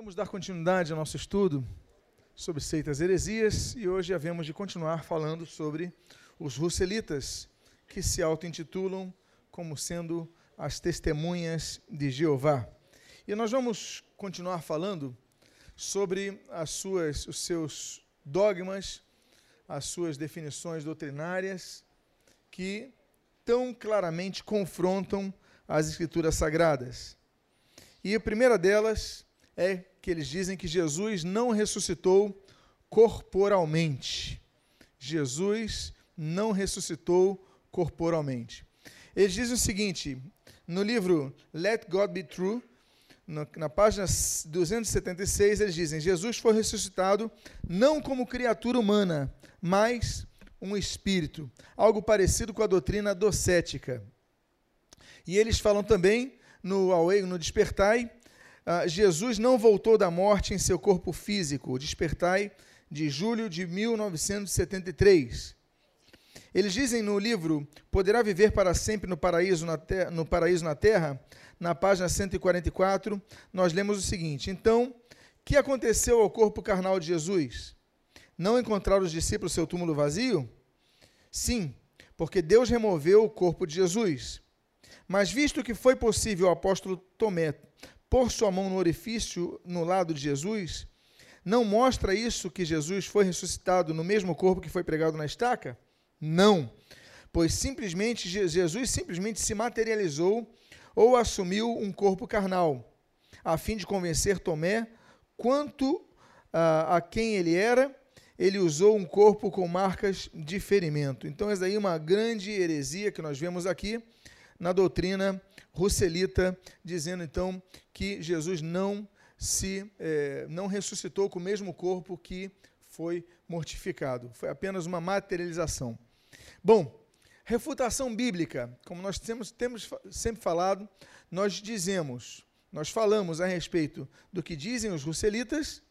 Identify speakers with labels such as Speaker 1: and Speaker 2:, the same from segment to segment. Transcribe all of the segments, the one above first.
Speaker 1: Vamos dar continuidade ao nosso estudo sobre seitas heresias e hoje havemos de continuar falando sobre os russelitas, que se auto-intitulam como sendo as testemunhas de Jeová. E nós vamos continuar falando sobre as suas, os seus dogmas, as suas definições doutrinárias, que tão claramente confrontam as Escrituras Sagradas. E a primeira delas é que eles dizem que Jesus não ressuscitou corporalmente. Jesus não ressuscitou corporalmente. Eles dizem o seguinte, no livro Let God Be True, na página 276, eles dizem: Jesus foi ressuscitado não como criatura humana, mas um espírito, algo parecido com a doutrina docética. E eles falam também no Away, no Despertai, uh, Jesus não voltou da morte em seu corpo físico. Despertai de julho de 1973. Eles dizem no livro Poderá viver para sempre no paraíso na, no paraíso na terra, na página 144, nós lemos o seguinte: Então, que aconteceu ao corpo carnal de Jesus? Não encontraram os discípulos seu túmulo vazio? Sim, porque Deus removeu o corpo de Jesus. Mas visto que foi possível ao apóstolo Tomé pôr sua mão no orifício no lado de Jesus, não mostra isso que Jesus foi ressuscitado no mesmo corpo que foi pregado na estaca? Não, pois simplesmente Jesus simplesmente se materializou ou assumiu um corpo carnal, a fim de convencer Tomé quanto uh, a quem ele era, ele usou um corpo com marcas de ferimento. Então, essa daí é uma grande heresia que nós vemos aqui na doutrina russelita, dizendo então que Jesus não se eh, não ressuscitou com o mesmo corpo que foi mortificado. Foi apenas uma materialização. Bom, refutação bíblica, como nós temos, temos sempre falado, nós dizemos, nós falamos a respeito do que dizem os russelitas,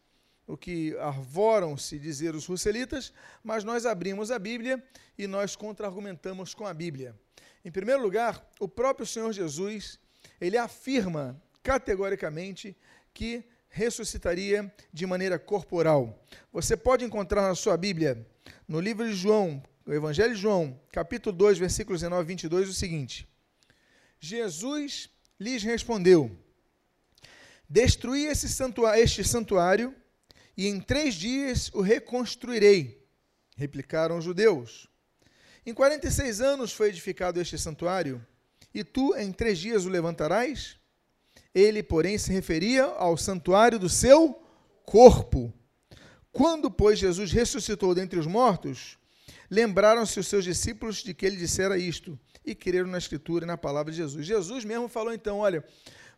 Speaker 1: o que arvoram-se dizer os russelitas, mas nós abrimos a Bíblia e nós contra-argumentamos com a Bíblia. Em primeiro lugar, o próprio Senhor Jesus, ele afirma categoricamente que ressuscitaria de maneira corporal. Você pode encontrar na sua Bíblia, no livro de João, o Evangelho de João, capítulo 2, versículos 19 e 22, o seguinte: Jesus lhes respondeu: Destruí santuário, este santuário e em três dias o reconstruirei. Replicaram os judeus. Em 46 anos foi edificado este santuário, e tu em três dias o levantarás? Ele, porém, se referia ao santuário do seu corpo. Quando, pois, Jesus ressuscitou dentre os mortos, lembraram-se os seus discípulos de que ele dissera isto e creram na Escritura e na palavra de Jesus. Jesus mesmo falou então: olha,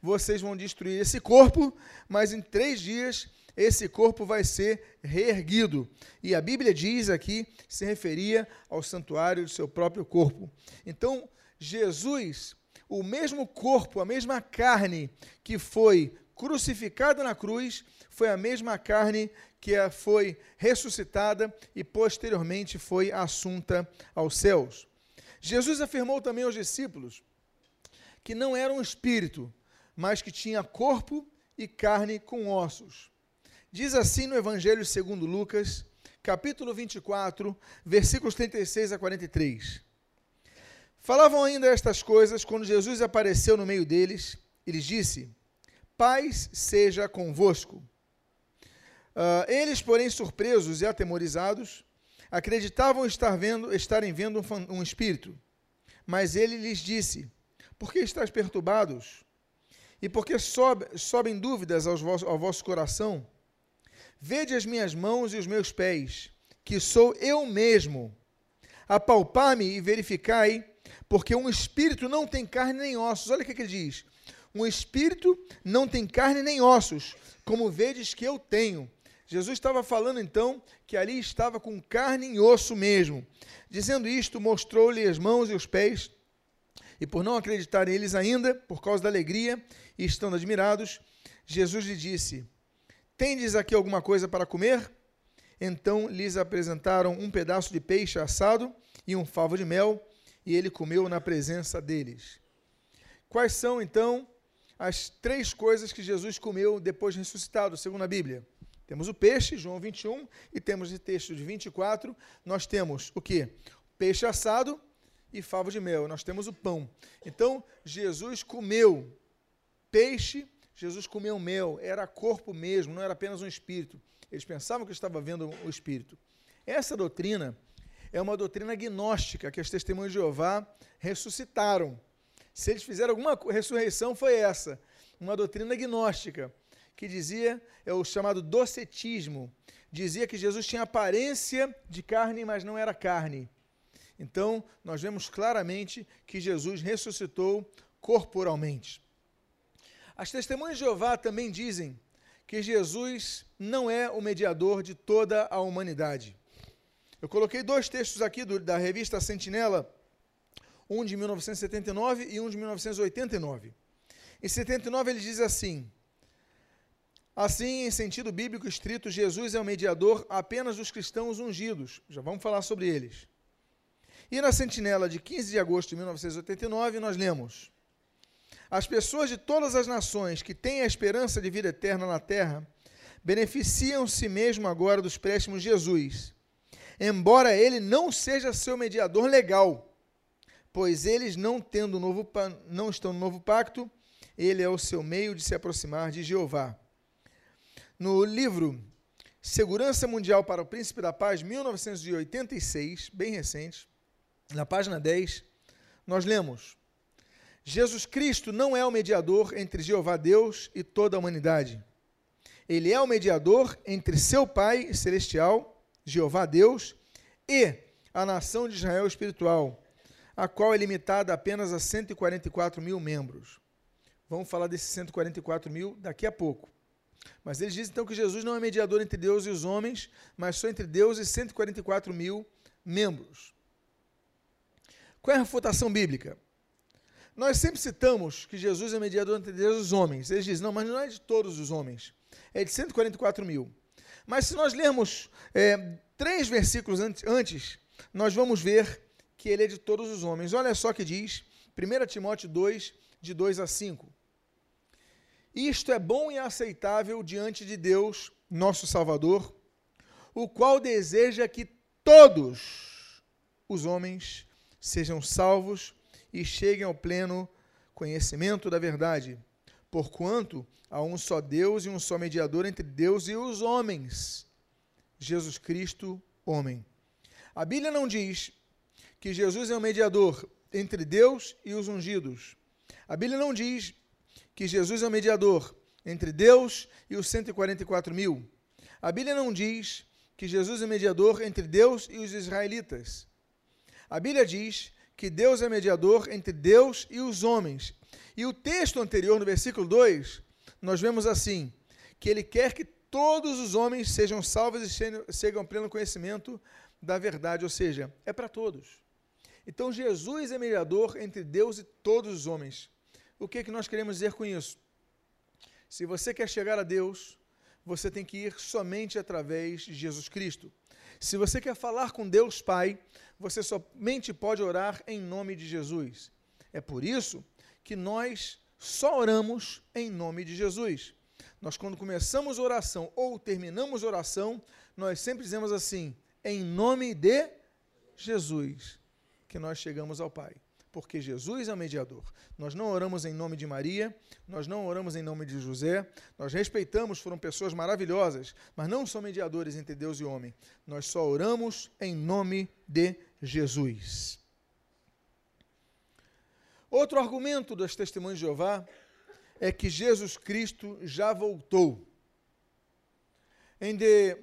Speaker 1: vocês vão destruir esse corpo, mas em três dias esse corpo vai ser reerguido. E a Bíblia diz aqui, se referia ao santuário do seu próprio corpo. Então, Jesus, o mesmo corpo, a mesma carne que foi crucificada na cruz, foi a mesma carne que foi ressuscitada e posteriormente foi assunta aos céus. Jesus afirmou também aos discípulos que não era um espírito, mas que tinha corpo e carne com ossos. Diz assim no Evangelho segundo Lucas, capítulo 24, versículos 36 a 43. Falavam ainda estas coisas quando Jesus apareceu no meio deles e lhes disse: Paz seja convosco. Uh, eles, porém, surpresos e atemorizados, acreditavam estar vendo, estarem vendo um, um espírito. Mas ele lhes disse: Por que estáis perturbados? E por que sobe, sobem dúvidas ao vosso coração? Vede as minhas mãos e os meus pés, que sou eu mesmo. Apalpar-me e verificai, porque um espírito não tem carne nem ossos. Olha o que, que ele diz. Um espírito não tem carne nem ossos, como vedes que eu tenho. Jesus estava falando então que ali estava com carne e osso mesmo. Dizendo isto, mostrou-lhe as mãos e os pés, e por não acreditarem eles ainda, por causa da alegria e estando admirados, Jesus lhe disse: Tendes aqui alguma coisa para comer? Então lhes apresentaram um pedaço de peixe assado e um favo de mel, e ele comeu na presença deles. Quais são, então, as três coisas que Jesus comeu depois de ressuscitado, segundo a Bíblia. Temos o peixe, João 21, e temos o texto de 24. Nós temos o que? Peixe assado e favo de mel. Nós temos o pão. Então, Jesus comeu peixe, Jesus comeu mel. Era corpo mesmo, não era apenas um espírito. Eles pensavam que estava vendo o espírito. Essa doutrina é uma doutrina gnóstica que as testemunhas de Jeová ressuscitaram. Se eles fizeram alguma ressurreição, foi essa. Uma doutrina gnóstica que dizia, é o chamado docetismo, dizia que Jesus tinha aparência de carne, mas não era carne. Então, nós vemos claramente que Jesus ressuscitou corporalmente. As testemunhas de Jeová também dizem que Jesus não é o mediador de toda a humanidade. Eu coloquei dois textos aqui do, da revista Sentinela, um de 1979 e um de 1989. Em 79 ele diz assim: Assim, em sentido bíblico estrito, Jesus é o mediador apenas dos cristãos ungidos. Já vamos falar sobre eles. E na sentinela de 15 de agosto de 1989, nós lemos: As pessoas de todas as nações que têm a esperança de vida eterna na terra beneficiam-se mesmo agora dos préstimos de Jesus, embora ele não seja seu mediador legal, pois eles não tendo novo não estão no novo pacto, ele é o seu meio de se aproximar de Jeová. No livro Segurança Mundial para o Príncipe da Paz, 1986, bem recente, na página 10, nós lemos: Jesus Cristo não é o mediador entre Jeová Deus e toda a humanidade. Ele é o mediador entre seu Pai celestial, Jeová Deus, e a nação de Israel espiritual, a qual é limitada apenas a 144 mil membros. Vamos falar desses 144 mil daqui a pouco. Mas eles dizem então que Jesus não é mediador entre Deus e os homens, mas só entre Deus e 144 mil membros. Qual é a refutação bíblica? Nós sempre citamos que Jesus é mediador entre Deus e os homens. Eles dizem, não, mas não é de todos os homens, é de 144 mil. Mas se nós lermos é, três versículos antes, nós vamos ver que ele é de todos os homens. Olha só que diz, 1 Timóteo 2, de 2 a 5. Isto é bom e aceitável diante de Deus, nosso Salvador, o qual deseja que todos os homens sejam salvos e cheguem ao pleno conhecimento da verdade, porquanto há um só Deus e um só mediador entre Deus e os homens, Jesus Cristo, homem. A Bíblia não diz que Jesus é o mediador entre Deus e os ungidos. A Bíblia não diz que Jesus é o mediador entre Deus e os 144 mil. A Bíblia não diz que Jesus é mediador entre Deus e os israelitas. A Bíblia diz que Deus é mediador entre Deus e os homens. E o texto anterior, no versículo 2, nós vemos assim: que ele quer que todos os homens sejam salvos e cheguem ao pleno conhecimento da verdade, ou seja, é para todos. Então Jesus é mediador entre Deus e todos os homens. O que, é que nós queremos dizer com isso? Se você quer chegar a Deus, você tem que ir somente através de Jesus Cristo. Se você quer falar com Deus Pai, você somente pode orar em nome de Jesus. É por isso que nós só oramos em nome de Jesus. Nós, quando começamos a oração ou terminamos a oração, nós sempre dizemos assim: em nome de Jesus, que nós chegamos ao Pai porque Jesus é o mediador. Nós não oramos em nome de Maria, nós não oramos em nome de José, nós respeitamos, foram pessoas maravilhosas, mas não são mediadores entre Deus e homem. Nós só oramos em nome de Jesus. Outro argumento das testemunhas de Jeová é que Jesus Cristo já voltou. Em The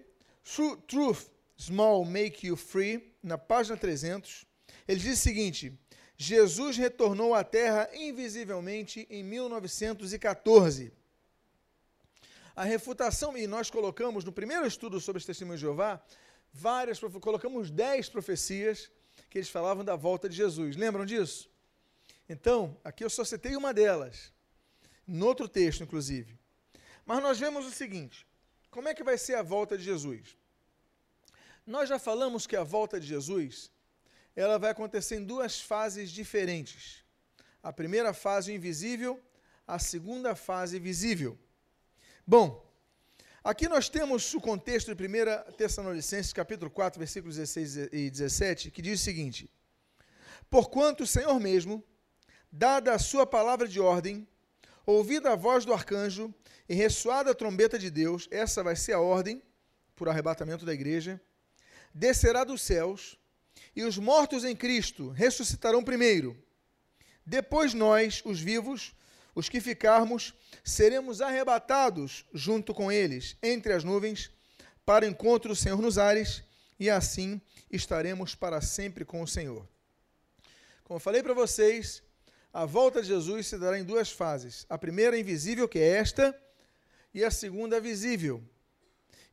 Speaker 1: Truth Small Make You Free, na página 300, ele diz o seguinte: Jesus retornou à Terra invisivelmente em 1914. A refutação, e nós colocamos no primeiro estudo sobre os testemunhos de Jeová, várias, colocamos dez profecias que eles falavam da volta de Jesus. Lembram disso? Então, aqui eu só citei uma delas, no outro texto, inclusive. Mas nós vemos o seguinte: como é que vai ser a volta de Jesus? Nós já falamos que a volta de Jesus ela vai acontecer em duas fases diferentes. A primeira fase, o invisível, a segunda fase visível. Bom, aqui nós temos o contexto de 1 Tessalonicenses, capítulo 4, versículos 16 e 17, que diz o seguinte: Porquanto o Senhor mesmo, dada a sua palavra de ordem, ouvida a voz do arcanjo e ressoada a trombeta de Deus, essa vai ser a ordem por arrebatamento da igreja, descerá dos céus, e os mortos em Cristo ressuscitarão primeiro. Depois nós, os vivos, os que ficarmos, seremos arrebatados junto com eles entre as nuvens para o encontro do Senhor nos ares, e assim estaremos para sempre com o Senhor. Como eu falei para vocês, a volta de Jesus se dará em duas fases. A primeira invisível, que é esta, e a segunda visível.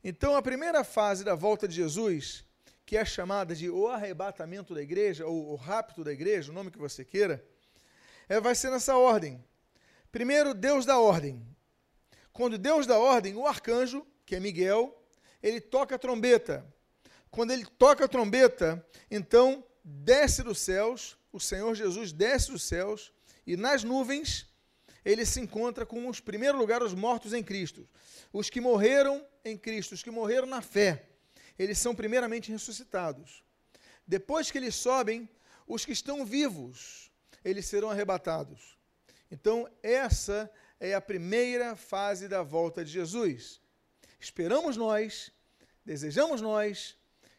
Speaker 1: Então, a primeira fase da volta de Jesus, que é chamada de o arrebatamento da igreja, ou o rapto da igreja, o nome que você queira, é, vai ser nessa ordem. Primeiro, Deus da ordem. Quando Deus dá ordem, o arcanjo, que é Miguel, ele toca a trombeta. Quando ele toca a trombeta, então desce dos céus, o Senhor Jesus desce dos céus, e nas nuvens ele se encontra com os primeiros lugares os mortos em Cristo. Os que morreram em Cristo, os que morreram na fé, eles são primeiramente ressuscitados. Depois que eles sobem, os que estão vivos, eles serão arrebatados. Então, essa é a primeira fase da volta de Jesus. Esperamos nós, desejamos nós,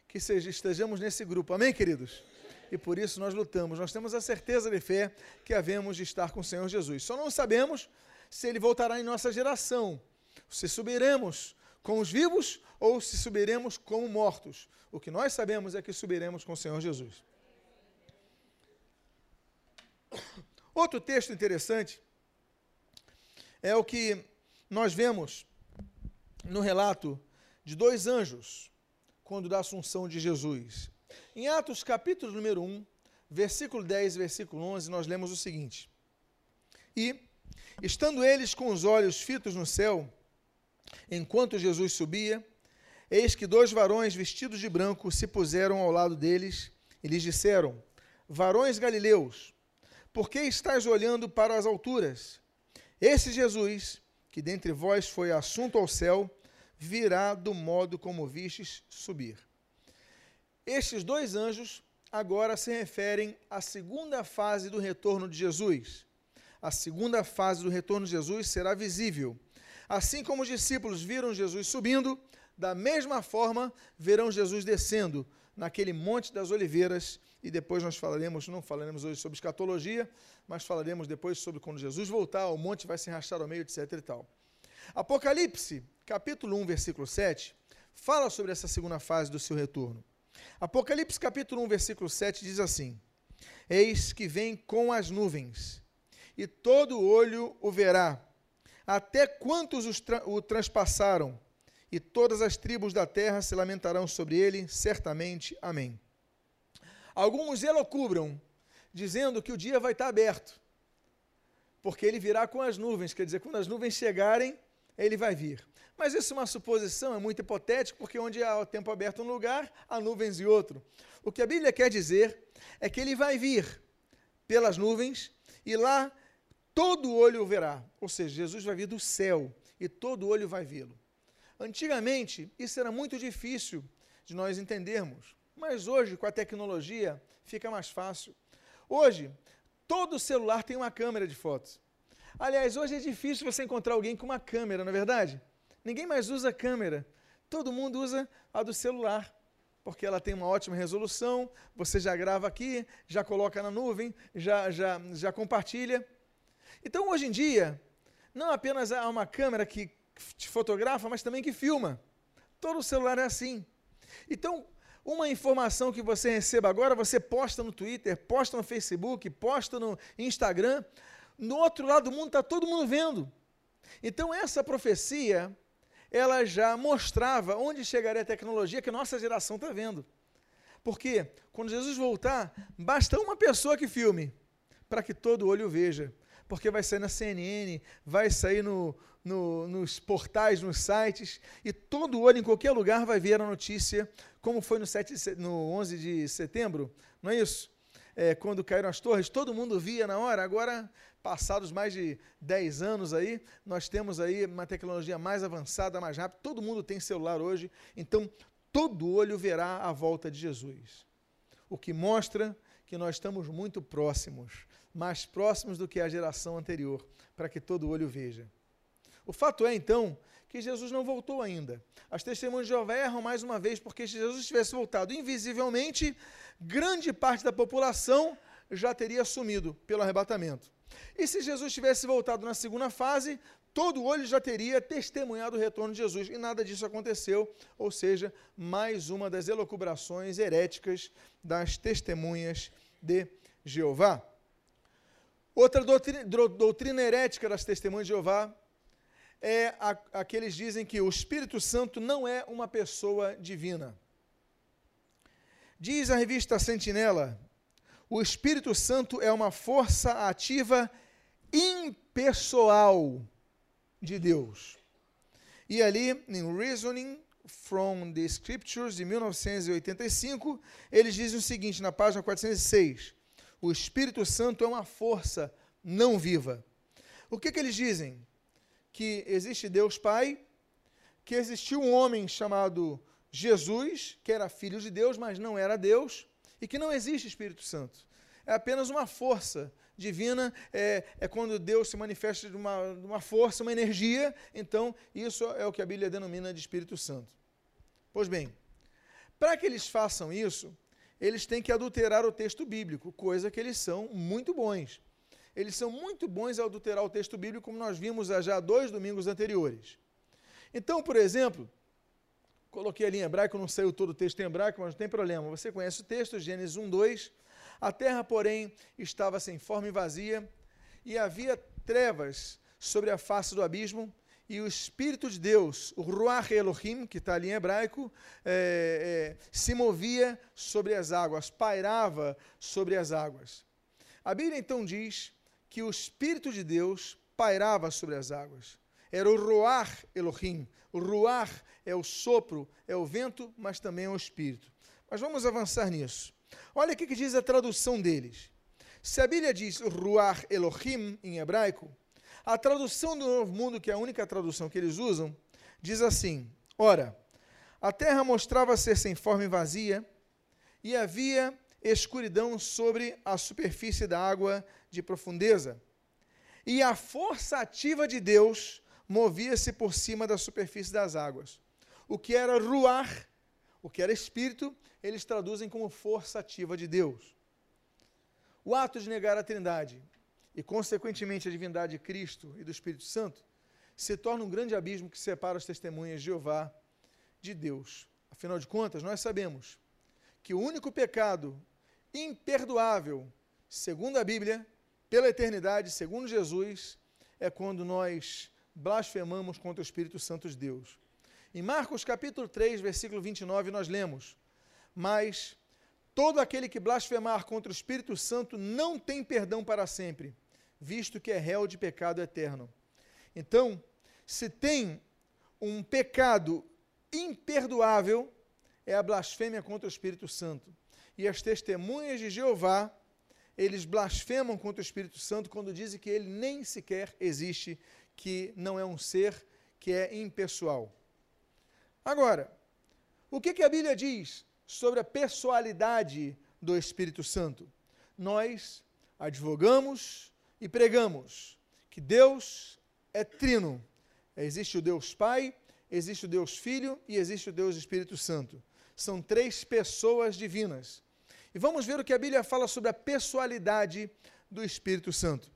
Speaker 1: que seja, estejamos nesse grupo. Amém, queridos? e por isso nós lutamos. Nós temos a certeza de fé que havemos de estar com o Senhor Jesus. Só não sabemos se ele voltará em nossa geração, se subiremos com os vivos ou se subiremos como mortos. O que nós sabemos é que subiremos com o Senhor Jesus. Outro texto interessante é o que nós vemos no relato de dois anjos quando da assunção de Jesus. Em Atos, capítulo número 1, versículo 10 e versículo 11, nós lemos o seguinte: E, estando eles com os olhos fitos no céu, enquanto Jesus subia, eis que dois varões vestidos de branco se puseram ao lado deles e lhes disseram: Varões galileus, por que estáis olhando para as alturas? Esse Jesus, que dentre vós foi assunto ao céu, virá do modo como vistes subir. Estes dois anjos agora se referem à segunda fase do retorno de Jesus. A segunda fase do retorno de Jesus será visível. Assim como os discípulos viram Jesus subindo, da mesma forma verão Jesus descendo naquele Monte das Oliveiras. E depois nós falaremos, não falaremos hoje sobre escatologia, mas falaremos depois sobre quando Jesus voltar, o monte vai se arrastar ao meio, etc. e tal. Apocalipse, capítulo 1, versículo 7, fala sobre essa segunda fase do seu retorno. Apocalipse capítulo 1, versículo 7 diz assim: Eis que vem com as nuvens, e todo olho o verá, até quantos tra o transpassaram, e todas as tribos da terra se lamentarão sobre ele, certamente. Amém. Alguns elocubram, dizendo que o dia vai estar aberto, porque ele virá com as nuvens, quer dizer, quando as nuvens chegarem, ele vai vir. Mas isso é uma suposição, é muito hipotético, porque onde há o tempo aberto um lugar, há nuvens em outro. O que a Bíblia quer dizer é que ele vai vir pelas nuvens e lá todo olho o verá. Ou seja, Jesus vai vir do céu e todo olho vai vê-lo. Antigamente, isso era muito difícil de nós entendermos, mas hoje, com a tecnologia, fica mais fácil. Hoje, todo celular tem uma câmera de fotos. Aliás, hoje é difícil você encontrar alguém com uma câmera, não é verdade? Ninguém mais usa câmera. Todo mundo usa a do celular, porque ela tem uma ótima resolução. Você já grava aqui, já coloca na nuvem, já, já, já compartilha. Então, hoje em dia, não apenas há uma câmera que te fotografa, mas também que filma. Todo celular é assim. Então, uma informação que você receba agora, você posta no Twitter, posta no Facebook, posta no Instagram. No outro lado do mundo está todo mundo vendo. Então, essa profecia ela já mostrava onde chegaria a tecnologia que nossa geração está vendo. Porque quando Jesus voltar, basta uma pessoa que filme para que todo olho veja. Porque vai sair na CNN, vai sair no, no, nos portais, nos sites, e todo olho em qualquer lugar vai ver a notícia, como foi no, 7 no 11 de setembro, não é isso? é, quando caíram as torres, todo mundo via na hora. Agora, passados mais de 10 anos aí, nós temos aí uma tecnologia mais avançada, mais rápida. Todo mundo tem celular hoje, então todo olho verá a volta de Jesus. O que mostra que nós estamos muito próximos, mais próximos do que a geração anterior, para que todo olho veja. O fato é, então, que Jesus não voltou ainda. As testemunhas de Jeová erram mais uma vez, porque se Jesus tivesse voltado invisivelmente, grande parte da população já teria sumido pelo arrebatamento. E se Jesus tivesse voltado na segunda fase, todo olho já teria testemunhado o retorno de Jesus. E nada disso aconteceu, ou seja, mais uma das elocubrações heréticas das testemunhas de Jeová. Outra doutrina, doutrina herética das testemunhas de Jeová é a, a que dizem que o Espírito Santo não é uma pessoa divina. Diz a revista Sentinela, o Espírito Santo é uma força ativa impessoal de Deus. E ali, em Reasoning from the Scriptures, de 1985, eles dizem o seguinte, na página 406, o Espírito Santo é uma força não viva. O que, que eles dizem? que existe Deus Pai, que existiu um homem chamado Jesus, que era filho de Deus, mas não era Deus, e que não existe Espírito Santo. É apenas uma força divina, é, é quando Deus se manifesta de uma, de uma força, uma energia, então isso é o que a Bíblia denomina de Espírito Santo. Pois bem, para que eles façam isso, eles têm que adulterar o texto bíblico, coisa que eles são muito bons eles são muito bons a adulterar o texto bíblico, como nós vimos já dois domingos anteriores. Então, por exemplo, coloquei ali em hebraico, não saiu todo o texto em hebraico, mas não tem problema. Você conhece o texto, Gênesis 1, 2. A terra, porém, estava sem forma e vazia, e havia trevas sobre a face do abismo, e o Espírito de Deus, o Ruach Elohim, que está ali em hebraico, é, é, se movia sobre as águas, pairava sobre as águas. A Bíblia então diz que o Espírito de Deus pairava sobre as águas. Era o Roar Elohim. O Ruar é o sopro, é o vento, mas também é o Espírito. Mas vamos avançar nisso. Olha o que diz a tradução deles. Se a Bíblia diz Ruar Elohim em hebraico, a tradução do Novo Mundo, que é a única tradução que eles usam, diz assim: Ora, a terra mostrava ser sem forma e vazia, e havia escuridão sobre a superfície da água de profundeza. E a força ativa de Deus movia-se por cima da superfície das águas. O que era ruar, o que era espírito, eles traduzem como força ativa de Deus. O ato de negar a Trindade e, consequentemente, a divindade de Cristo e do Espírito Santo se torna um grande abismo que separa as testemunhas de Jeová de Deus. Afinal de contas, nós sabemos que o único pecado imperdoável, segundo a Bíblia, pela eternidade, segundo Jesus, é quando nós blasfemamos contra o Espírito Santo de Deus. Em Marcos capítulo 3, versículo 29, nós lemos: Mas todo aquele que blasfemar contra o Espírito Santo não tem perdão para sempre, visto que é réu de pecado eterno. Então, se tem um pecado imperdoável, é a blasfêmia contra o Espírito Santo. E as testemunhas de Jeová eles blasfemam contra o Espírito Santo quando dizem que ele nem sequer existe, que não é um ser, que é impessoal. Agora, o que, que a Bíblia diz sobre a pessoalidade do Espírito Santo? Nós advogamos e pregamos que Deus é trino. Existe o Deus Pai, existe o Deus Filho e existe o Deus Espírito Santo. São três pessoas divinas. E vamos ver o que a Bíblia fala sobre a pessoalidade do Espírito Santo.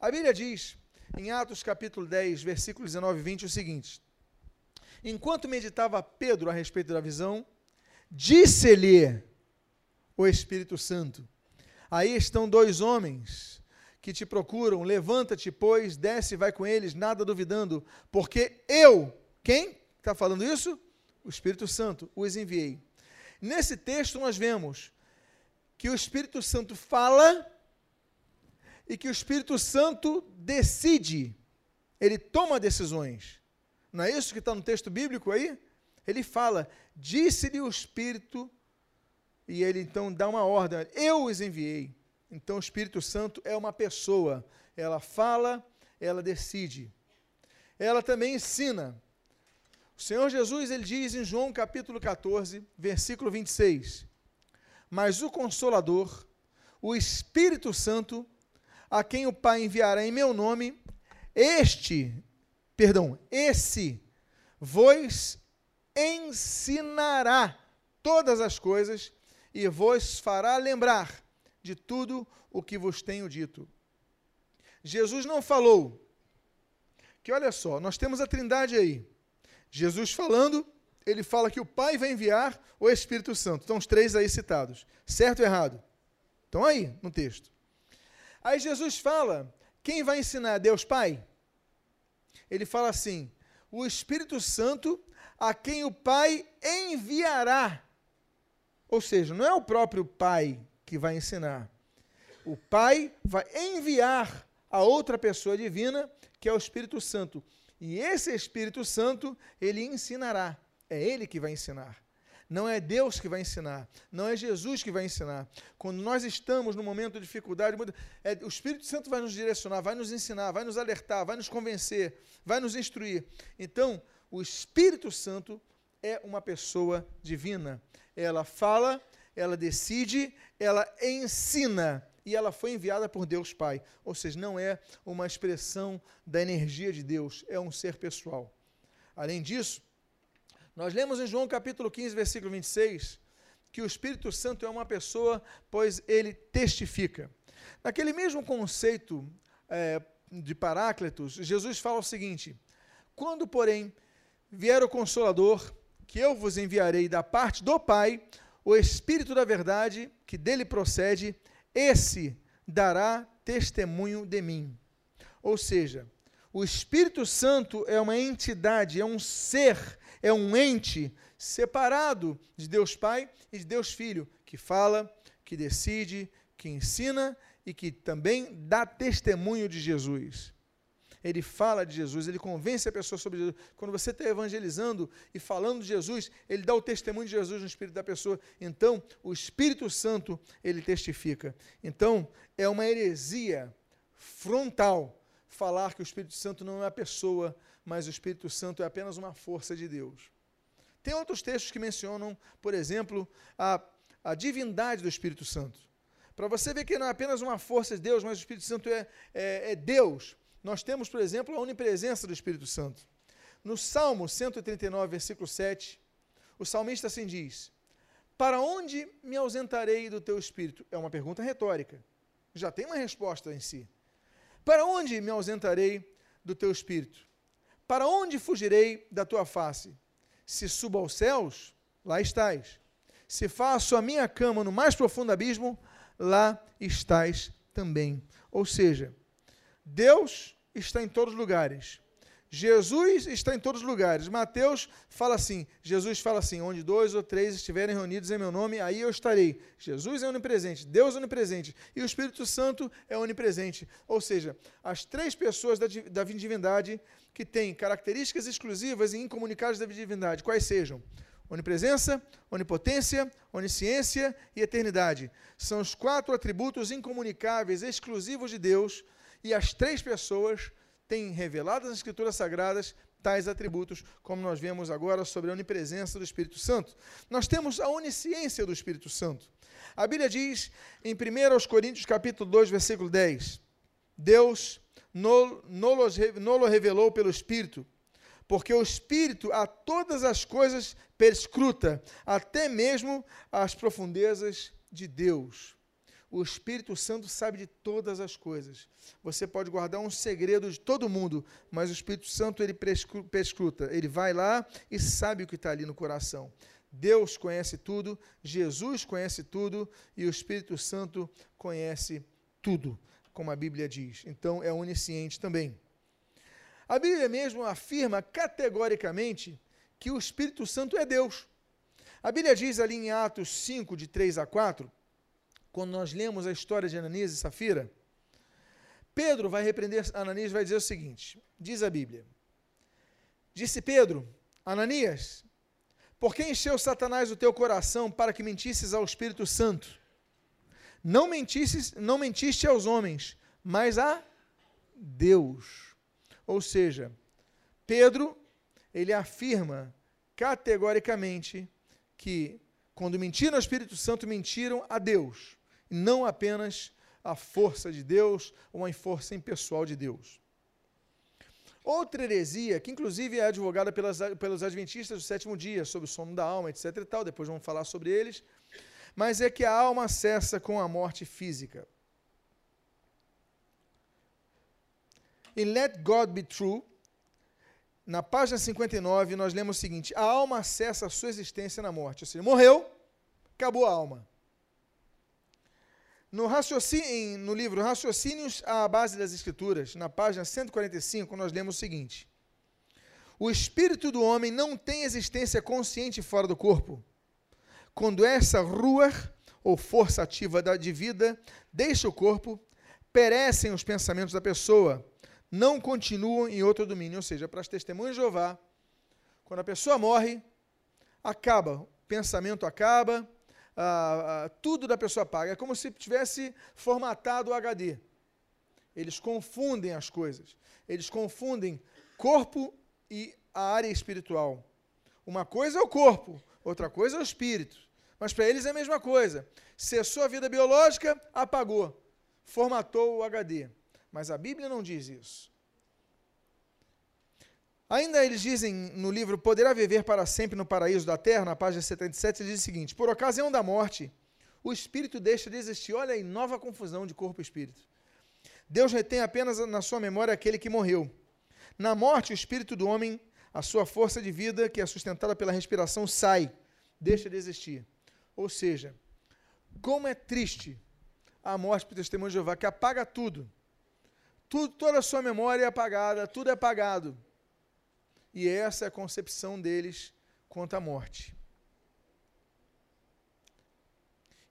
Speaker 1: A Bíblia diz, em Atos capítulo 10, versículos 19 e 20, o seguinte: Enquanto meditava Pedro a respeito da visão, disse-lhe o Espírito Santo: Aí estão dois homens que te procuram, levanta-te, pois, desce e vai com eles, nada duvidando, porque eu, quem está falando isso? O Espírito Santo, os enviei. Nesse texto nós vemos que o Espírito Santo fala e que o Espírito Santo decide, ele toma decisões. Não é isso que está no texto bíblico aí? Ele fala: disse-lhe o Espírito e ele então dá uma ordem: Eu os enviei. Então o Espírito Santo é uma pessoa. Ela fala, ela decide. Ela também ensina. O Senhor Jesus ele diz em João capítulo 14, versículo 26: Mas o Consolador, o Espírito Santo, a quem o Pai enviará em meu nome, este, perdão, esse vos ensinará todas as coisas e vos fará lembrar de tudo o que vos tenho dito. Jesus não falou que, olha só, nós temos a trindade aí. Jesus falando, ele fala que o Pai vai enviar o Espírito Santo. Estão os três aí citados. Certo ou errado? Estão aí no texto. Aí Jesus fala: quem vai ensinar? Deus Pai? Ele fala assim: o Espírito Santo a quem o Pai enviará. Ou seja, não é o próprio Pai que vai ensinar. O Pai vai enviar a outra pessoa divina, que é o Espírito Santo. E esse Espírito Santo, ele ensinará. É ele que vai ensinar. Não é Deus que vai ensinar, não é Jesus que vai ensinar. Quando nós estamos no momento de dificuldade, é, o Espírito Santo vai nos direcionar, vai nos ensinar, vai nos alertar, vai nos convencer, vai nos instruir. Então, o Espírito Santo é uma pessoa divina. Ela fala, ela decide, ela ensina e ela foi enviada por Deus Pai. Ou seja, não é uma expressão da energia de Deus, é um ser pessoal. Além disso, nós lemos em João capítulo 15, versículo 26, que o Espírito Santo é uma pessoa, pois ele testifica. Naquele mesmo conceito é, de Paráclitos, Jesus fala o seguinte: quando, porém, vier o Consolador, que eu vos enviarei da parte do Pai, o Espírito da Verdade, que dele procede, esse dará testemunho de mim. Ou seja, o Espírito Santo é uma entidade, é um ser, é um ente separado de Deus Pai e de Deus Filho, que fala, que decide, que ensina e que também dá testemunho de Jesus ele fala de Jesus, ele convence a pessoa sobre Jesus. Quando você está evangelizando e falando de Jesus, ele dá o testemunho de Jesus no espírito da pessoa. Então, o Espírito Santo, ele testifica. Então, é uma heresia frontal falar que o Espírito Santo não é uma pessoa, mas o Espírito Santo é apenas uma força de Deus. Tem outros textos que mencionam, por exemplo, a, a divindade do Espírito Santo. Para você ver que não é apenas uma força de Deus, mas o Espírito Santo é, é, é Deus nós temos, por exemplo, a onipresença do Espírito Santo. No Salmo 139, versículo 7, o salmista assim diz: Para onde me ausentarei do teu espírito? É uma pergunta retórica. Já tem uma resposta em si. Para onde me ausentarei do teu espírito? Para onde fugirei da tua face? Se subo aos céus, lá estás. Se faço a minha cama no mais profundo abismo, lá estás também. Ou seja, Deus está em todos os lugares. Jesus está em todos os lugares. Mateus fala assim: Jesus fala assim: onde dois ou três estiverem reunidos em meu nome, aí eu estarei. Jesus é onipresente, Deus é onipresente e o Espírito Santo é onipresente. Ou seja, as três pessoas da, da divindade que têm características exclusivas e incomunicáveis da divindade, quais sejam? Onipresença, onipotência, onisciência e eternidade. São os quatro atributos incomunicáveis, exclusivos de Deus e as três pessoas têm revelado nas Escrituras Sagradas tais atributos, como nós vemos agora sobre a onipresença do Espírito Santo. Nós temos a onisciência do Espírito Santo. A Bíblia diz em 1 Coríntios capítulo 2, versículo 10, Deus nolo revelou pelo Espírito, porque o Espírito a todas as coisas perscruta, até mesmo as profundezas de Deus. O Espírito Santo sabe de todas as coisas. Você pode guardar um segredo de todo mundo, mas o Espírito Santo ele prescruta. Ele vai lá e sabe o que está ali no coração. Deus conhece tudo, Jesus conhece tudo e o Espírito Santo conhece tudo, como a Bíblia diz. Então é onisciente também. A Bíblia mesmo afirma categoricamente que o Espírito Santo é Deus. A Bíblia diz ali em Atos 5, de 3 a 4, quando nós lemos a história de Ananias e Safira, Pedro vai repreender Ananias vai dizer o seguinte: diz a Bíblia. Disse Pedro, Ananias, Por que encheu Satanás o teu coração para que mentisses ao Espírito Santo? Não mentisses, não mentiste aos homens, mas a Deus. Ou seja, Pedro, ele afirma categoricamente que quando mentiram ao Espírito Santo, mentiram a Deus, não apenas a força de Deus ou a força impessoal de Deus. Outra heresia, que inclusive é advogada pelas, pelos adventistas do sétimo dia, sobre o sono da alma, etc. e tal, depois vamos falar sobre eles, mas é que a alma cessa com a morte física. Em Let God Be True, na página 59, nós lemos o seguinte: a alma cessa a sua existência na morte. Ou seja, morreu, acabou a alma. No, raciocínio, no livro Raciocínios à Base das Escrituras, na página 145, nós lemos o seguinte: O espírito do homem não tem existência consciente fora do corpo. Quando essa rua, ou força ativa de vida, deixa o corpo, perecem os pensamentos da pessoa, não continuam em outro domínio. Ou seja, para as testemunhas de Jeová, quando a pessoa morre, acaba, o pensamento acaba, ah, tudo da pessoa paga. É como se tivesse formatado o HD. Eles confundem as coisas. Eles confundem corpo e a área espiritual. Uma coisa é o corpo, outra coisa é o espírito. Mas para eles é a mesma coisa. Cessou a vida biológica, apagou. Formatou o HD. Mas a Bíblia não diz isso. Ainda eles dizem no livro Poderá Viver para Sempre no Paraíso da Terra, na página 77, ele diz o seguinte: Por ocasião da morte, o espírito deixa de existir. Olha aí, nova confusão de corpo e espírito. Deus retém apenas na sua memória aquele que morreu. Na morte, o espírito do homem, a sua força de vida, que é sustentada pela respiração, sai, deixa de existir. Ou seja, como é triste a morte para o testemunho de Jeová, que apaga tudo. tudo. Toda a sua memória é apagada, tudo é apagado. E essa é a concepção deles quanto à morte.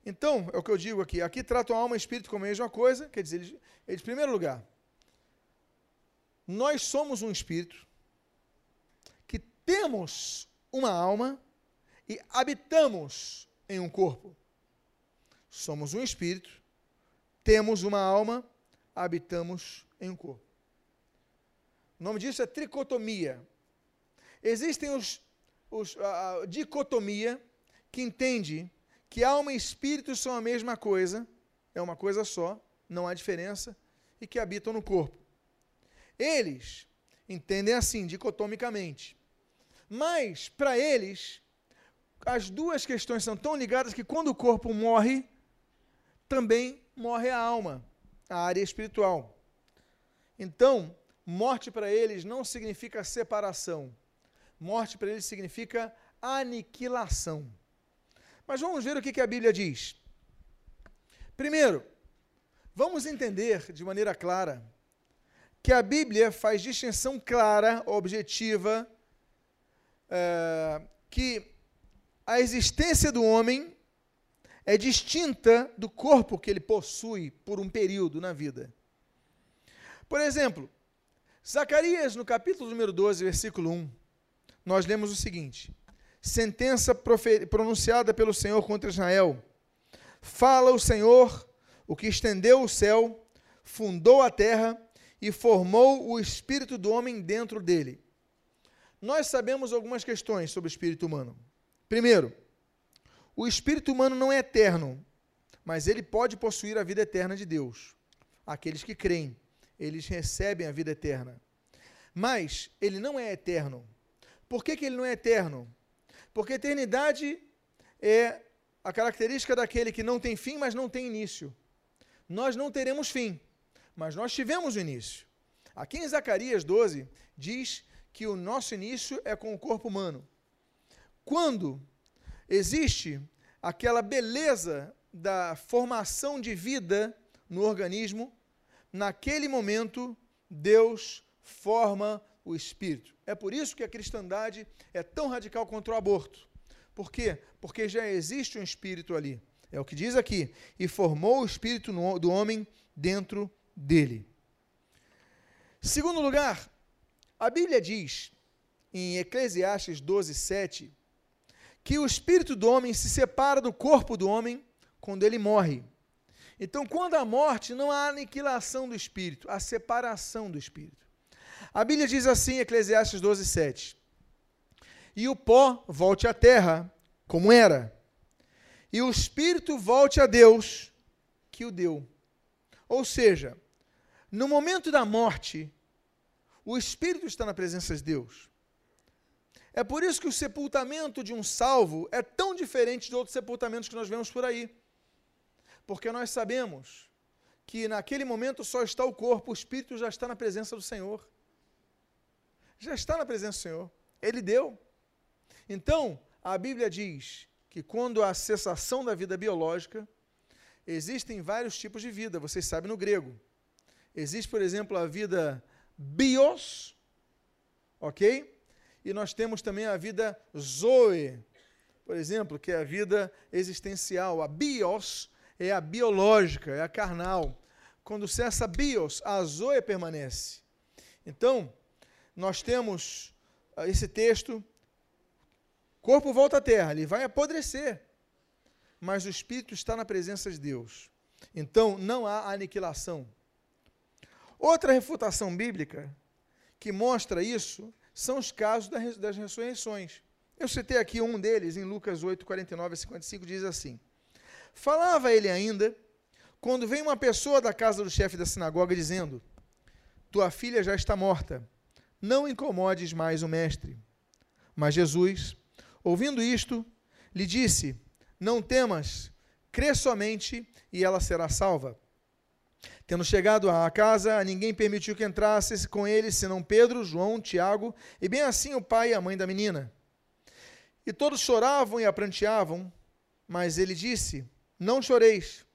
Speaker 1: Então, é o que eu digo aqui. Aqui tratam alma e espírito como a mesma coisa. Quer dizer, eles, eles, em primeiro lugar, nós somos um espírito que temos uma alma e habitamos em um corpo. Somos um espírito, temos uma alma, habitamos em um corpo. O nome disso é tricotomia. Existem os, os a, a dicotomia que entende que alma e espírito são a mesma coisa, é uma coisa só, não há diferença, e que habitam no corpo. Eles entendem assim, dicotomicamente. Mas, para eles, as duas questões são tão ligadas que quando o corpo morre, também morre a alma, a área espiritual. Então, morte para eles não significa separação, Morte para eles significa aniquilação. Mas vamos ver o que, que a Bíblia diz. Primeiro, vamos entender de maneira clara que a Bíblia faz distinção clara, objetiva, é, que a existência do homem é distinta do corpo que ele possui por um período na vida. Por exemplo, Zacarias, no capítulo número 12, versículo 1, nós lemos o seguinte: sentença pronunciada pelo Senhor contra Israel. Fala o Senhor, o que estendeu o céu, fundou a terra e formou o espírito do homem dentro dele. Nós sabemos algumas questões sobre o espírito humano. Primeiro, o espírito humano não é eterno, mas ele pode possuir a vida eterna de Deus. Aqueles que creem, eles recebem a vida eterna. Mas ele não é eterno. Por que, que ele não é eterno? Porque eternidade é a característica daquele que não tem fim, mas não tem início. Nós não teremos fim, mas nós tivemos o início. Aqui em Zacarias 12 diz que o nosso início é com o corpo humano. Quando existe aquela beleza da formação de vida no organismo, naquele momento Deus forma o espírito. É por isso que a cristandade é tão radical contra o aborto. Por quê? Porque já existe um espírito ali. É o que diz aqui. E formou o espírito do homem dentro dele. Segundo lugar, a Bíblia diz, em Eclesiastes 12, 7, que o espírito do homem se separa do corpo do homem quando ele morre. Então, quando há morte, não há aniquilação do espírito, há separação do espírito. A Bíblia diz assim, Eclesiastes 12, 7. E o pó volte à terra, como era, e o espírito volte a Deus, que o deu. Ou seja, no momento da morte, o espírito está na presença de Deus. É por isso que o sepultamento de um salvo é tão diferente de outros sepultamentos que nós vemos por aí. Porque nós sabemos que naquele momento só está o corpo, o espírito já está na presença do Senhor. Já está na presença do Senhor. Ele deu. Então, a Bíblia diz que quando há cessação da vida biológica, existem vários tipos de vida, vocês sabem no grego. Existe, por exemplo, a vida bios, ok? E nós temos também a vida zoe, por exemplo, que é a vida existencial. A bios é a biológica, é a carnal. Quando cessa bios, a zoe permanece. Então, nós temos ah, esse texto, corpo volta à terra, ele vai apodrecer, mas o espírito está na presença de Deus. Então, não há aniquilação. Outra refutação bíblica que mostra isso são os casos das ressurreições. Eu citei aqui um deles, em Lucas 8, 49 a 55, diz assim: Falava ele ainda, quando veio uma pessoa da casa do chefe da sinagoga dizendo: Tua filha já está morta, não incomodes mais o mestre. Mas Jesus, ouvindo isto, lhe disse: Não temas, crê somente e ela será salva. Tendo chegado à casa, ninguém permitiu que entrasse com ele, senão Pedro, João, Tiago, e bem assim o pai e a mãe da menina. E todos choravam e apranteavam, mas ele disse: Não choreis,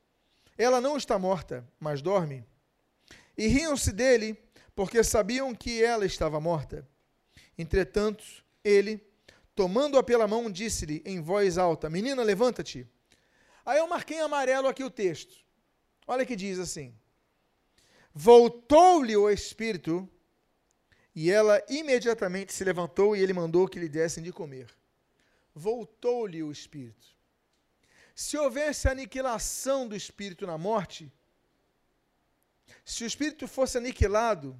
Speaker 1: ela não está morta, mas dorme. E riam-se dele, porque sabiam que ela estava morta. Entretanto, ele, tomando-a pela mão, disse-lhe em voz alta: Menina, levanta-te. Aí eu marquei em amarelo aqui o texto. Olha que diz assim: Voltou-lhe o espírito, e ela imediatamente se levantou e ele mandou que lhe dessem de comer. Voltou-lhe o espírito. Se houvesse aniquilação do espírito na morte, se o espírito fosse aniquilado,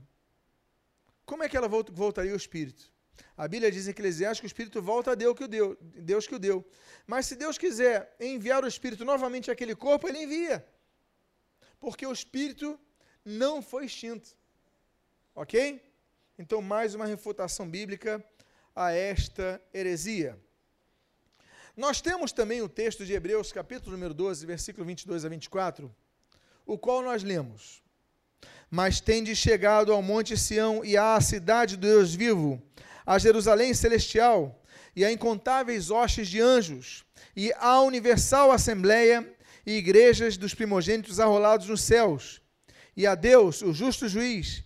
Speaker 1: como é que ela voltaria o espírito? A Bíblia diz em Eclesiastes que o espírito volta a Deus que o deu, Deus que o deu. Mas se Deus quiser enviar o espírito novamente àquele corpo, ele envia. Porque o espírito não foi extinto. Ok? Então, mais uma refutação bíblica a esta heresia. Nós temos também o texto de Hebreus, capítulo número 12, versículo 22 a 24, o qual nós lemos. Mas tende chegado ao monte Sião e à cidade do Deus vivo, a Jerusalém celestial, e a incontáveis hostes de anjos, e à universal assembleia e igrejas dos primogênitos arrolados nos céus, e a Deus, o justo juiz,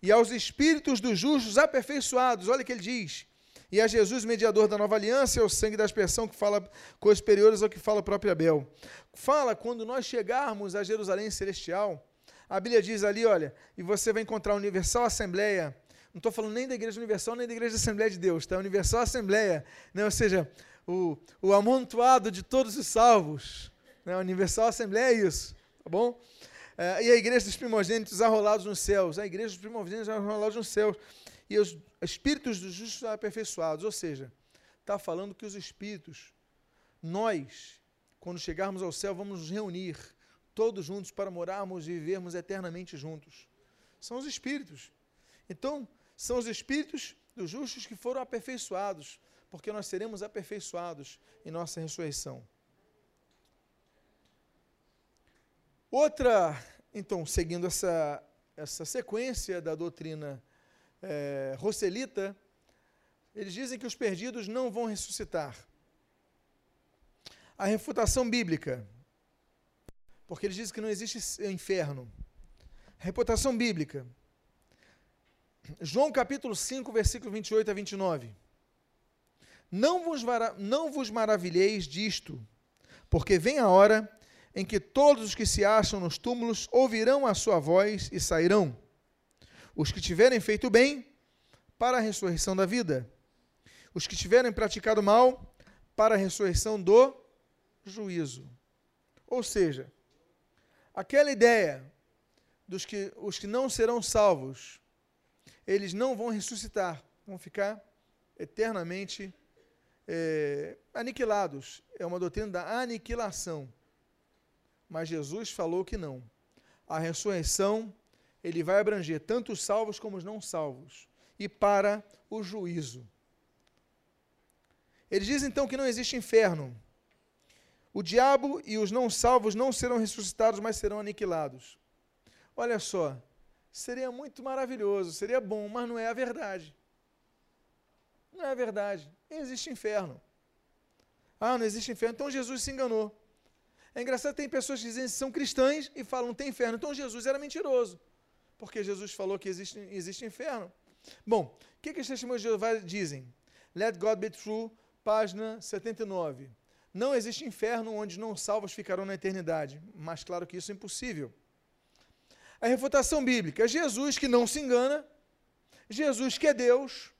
Speaker 1: e aos espíritos dos justos aperfeiçoados, olha o que ele diz, e a Jesus, mediador da nova aliança, e ao sangue da aspersão que fala coisas superiores ao que fala o próprio Abel. Fala quando nós chegarmos a Jerusalém celestial, a Bíblia diz ali, olha, e você vai encontrar a universal assembleia, não estou falando nem da Igreja Universal, nem da Igreja Assembleia de Deus, tá? Universal Assembleia, né? ou seja, o, o amontoado de todos os salvos. Né? Universal Assembleia é isso, tá bom? É, e a igreja dos primogênitos arrolados nos céus, a igreja dos primogênitos arrolados nos céus, e os espíritos dos justos aperfeiçoados, ou seja, está falando que os espíritos, nós, quando chegarmos ao céu, vamos nos reunir todos juntos para morarmos e vivermos eternamente juntos. São os espíritos. Então, são os espíritos dos justos que foram aperfeiçoados, porque nós seremos aperfeiçoados em nossa ressurreição. Outra, então, seguindo essa, essa sequência da doutrina é, Rosselita, eles dizem que os perdidos não vão ressuscitar. A refutação bíblica, porque eles dizem que não existe inferno. Reputação bíblica. João capítulo 5, versículo 28 a 29. Não vos, não vos maravilheis disto, porque vem a hora em que todos os que se acham nos túmulos ouvirão a sua voz e sairão. Os que tiverem feito bem, para a ressurreição da vida. Os que tiverem praticado mal, para a ressurreição do juízo. Ou seja, aquela ideia dos que os que não serão salvos, eles não vão ressuscitar, vão ficar eternamente é, aniquilados. É uma doutrina da aniquilação. Mas Jesus falou que não. A ressurreição, ele vai abranger tanto os salvos como os não salvos. E para o juízo. Ele diz então que não existe inferno. O diabo e os não salvos não serão ressuscitados, mas serão aniquilados. Olha só, seria muito maravilhoso, seria bom, mas não é a verdade. Não é a verdade. Existe inferno. Ah, não existe inferno. Então Jesus se enganou. É engraçado, tem pessoas que dizem que são cristãs e falam tem inferno. Então Jesus era mentiroso. Porque Jesus falou que existe, existe inferno. Bom, o que, que os testemunhos de Jeová dizem? Let God be true, página 79. Não existe inferno onde não salvos ficarão na eternidade. Mas claro que isso é impossível. A refutação bíblica: Jesus que não se engana, Jesus que é Deus,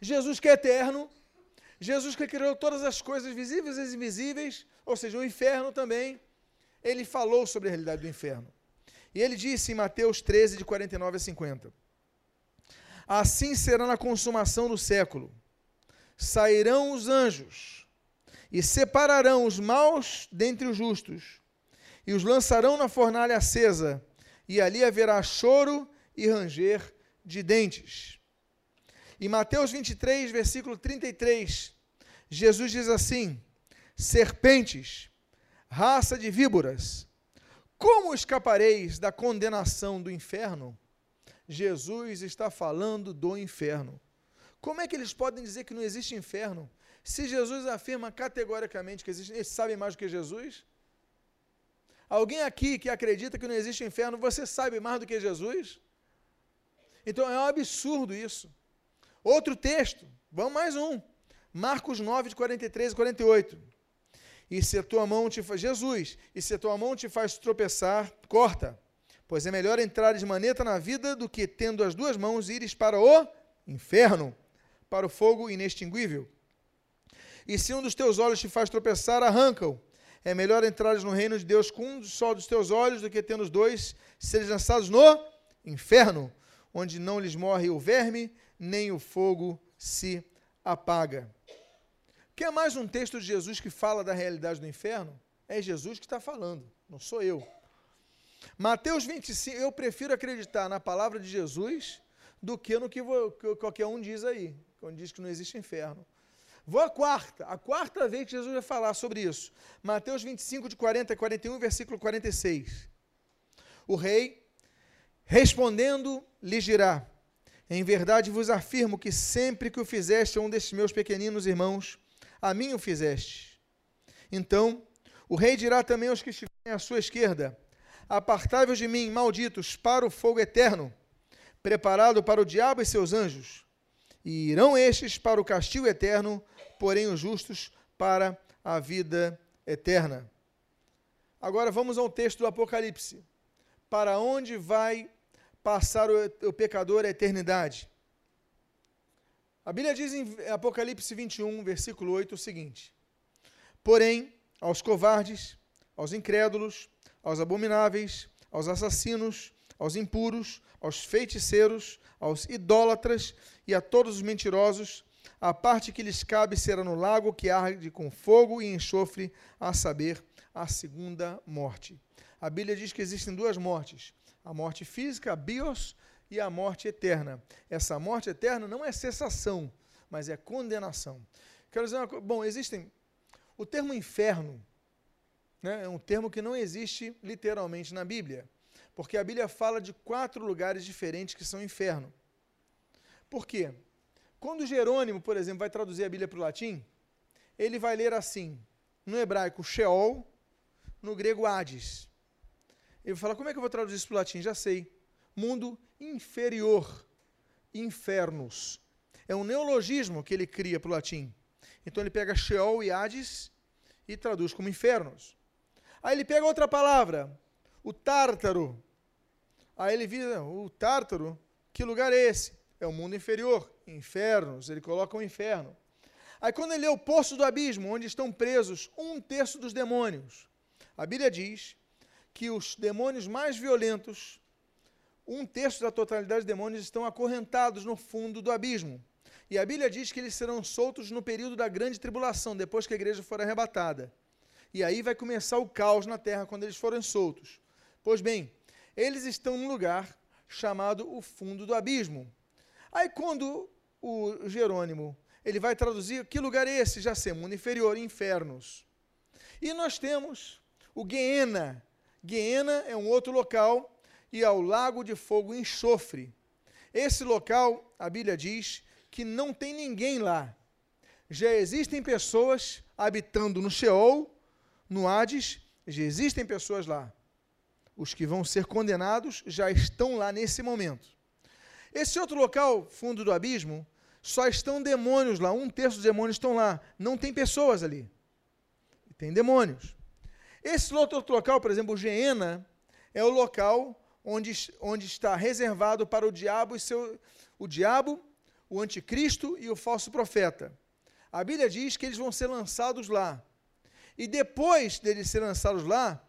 Speaker 1: Jesus que é eterno, Jesus que criou todas as coisas visíveis e invisíveis, ou seja, o inferno também, ele falou sobre a realidade do inferno. E ele disse em Mateus 13, de 49 a 50: Assim será na consumação do século. Sairão os anjos e separarão os maus dentre os justos, e os lançarão na fornalha acesa, e ali haverá choro e ranger de dentes. Em Mateus 23, versículo 33, Jesus diz assim: Serpentes, raça de víboras, como escapareis da condenação do inferno? Jesus está falando do inferno. Como é que eles podem dizer que não existe inferno? Se Jesus afirma categoricamente que existe, eles sabem mais do que Jesus? Alguém aqui que acredita que não existe inferno, você sabe mais do que Jesus? Então é um absurdo isso. Outro texto, vamos mais um. Marcos 9, de 43 e 48. E se a tua mão te faz. Jesus, e se a tua mão te faz tropeçar, corta. Pois é melhor entrar de maneta na vida do que, tendo as duas mãos, ires para o inferno, para o fogo inextinguível e se um dos teus olhos te faz tropeçar, arranca-o. É melhor entrares no reino de Deus com um só dos teus olhos do que tendo os dois seres lançados no inferno, onde não lhes morre o verme, nem o fogo se apaga. Quer mais um texto de Jesus que fala da realidade do inferno? É Jesus que está falando, não sou eu. Mateus 25, eu prefiro acreditar na palavra de Jesus do que no que qualquer um diz aí, quando diz que não existe inferno. Vou à quarta, a quarta vez que Jesus vai falar sobre isso. Mateus 25, de 40 a 41, versículo 46. O rei, respondendo, lhe dirá: Em verdade vos afirmo que sempre que o fizeste a um destes meus pequeninos irmãos, a mim o fizeste. Então, o rei dirá também aos que estiverem à sua esquerda: Apartai-vos de mim, malditos, para o fogo eterno, preparado para o diabo e seus anjos. E irão estes para o castigo eterno, porém os justos para a vida eterna. Agora vamos ao texto do Apocalipse. Para onde vai passar o, o pecador a eternidade? A Bíblia diz em Apocalipse 21, versículo 8, o seguinte: Porém, aos covardes, aos incrédulos, aos abomináveis, aos assassinos, aos impuros, aos feiticeiros, aos idólatras e a todos os mentirosos, a parte que lhes cabe será no lago que arde com fogo e enxofre, a saber, a segunda morte. A Bíblia diz que existem duas mortes: a morte física, a bios, e a morte eterna. Essa morte eterna não é cessação, mas é condenação. Quero dizer uma coisa. Bom, existem. O termo inferno né, é um termo que não existe literalmente na Bíblia, porque a Bíblia fala de quatro lugares diferentes que são inferno. Por quê? Quando Jerônimo, por exemplo, vai traduzir a Bíblia para o latim, ele vai ler assim, no hebraico, Sheol, no grego, Hades. Ele vai falar, como é que eu vou traduzir isso para o latim? Já sei. Mundo inferior, infernos. É um neologismo que ele cria para o latim. Então ele pega Sheol e Hades e traduz como infernos. Aí ele pega outra palavra, o Tártaro. Aí ele vira, o Tártaro, que lugar é esse? É o mundo inferior infernos, ele coloca o um inferno. Aí, quando ele lê o poço do abismo, onde estão presos um terço dos demônios, a Bíblia diz que os demônios mais violentos, um terço da totalidade dos demônios, estão acorrentados no fundo do abismo. E a Bíblia diz que eles serão soltos no período da grande tribulação, depois que a igreja for arrebatada. E aí vai começar o caos na terra quando eles forem soltos. Pois bem, eles estão num lugar chamado o fundo do abismo. Aí quando o Jerônimo, ele vai traduzir que lugar é esse? Já sei, mundo inferior, infernos. E nós temos o Guiena. Guiena é um outro local e ao lago de fogo enxofre. Esse local, a Bíblia diz que não tem ninguém lá. Já existem pessoas habitando no Sheol, no Hades, já existem pessoas lá. Os que vão ser condenados já estão lá nesse momento. Esse outro local, fundo do abismo, só estão demônios lá, um terço dos demônios estão lá, não tem pessoas ali. Tem demônios. Esse outro local, por exemplo, Geena, é o local onde, onde está reservado para o diabo e seu o diabo, o anticristo e o falso profeta. A Bíblia diz que eles vão ser lançados lá. E depois deles serem lançados lá,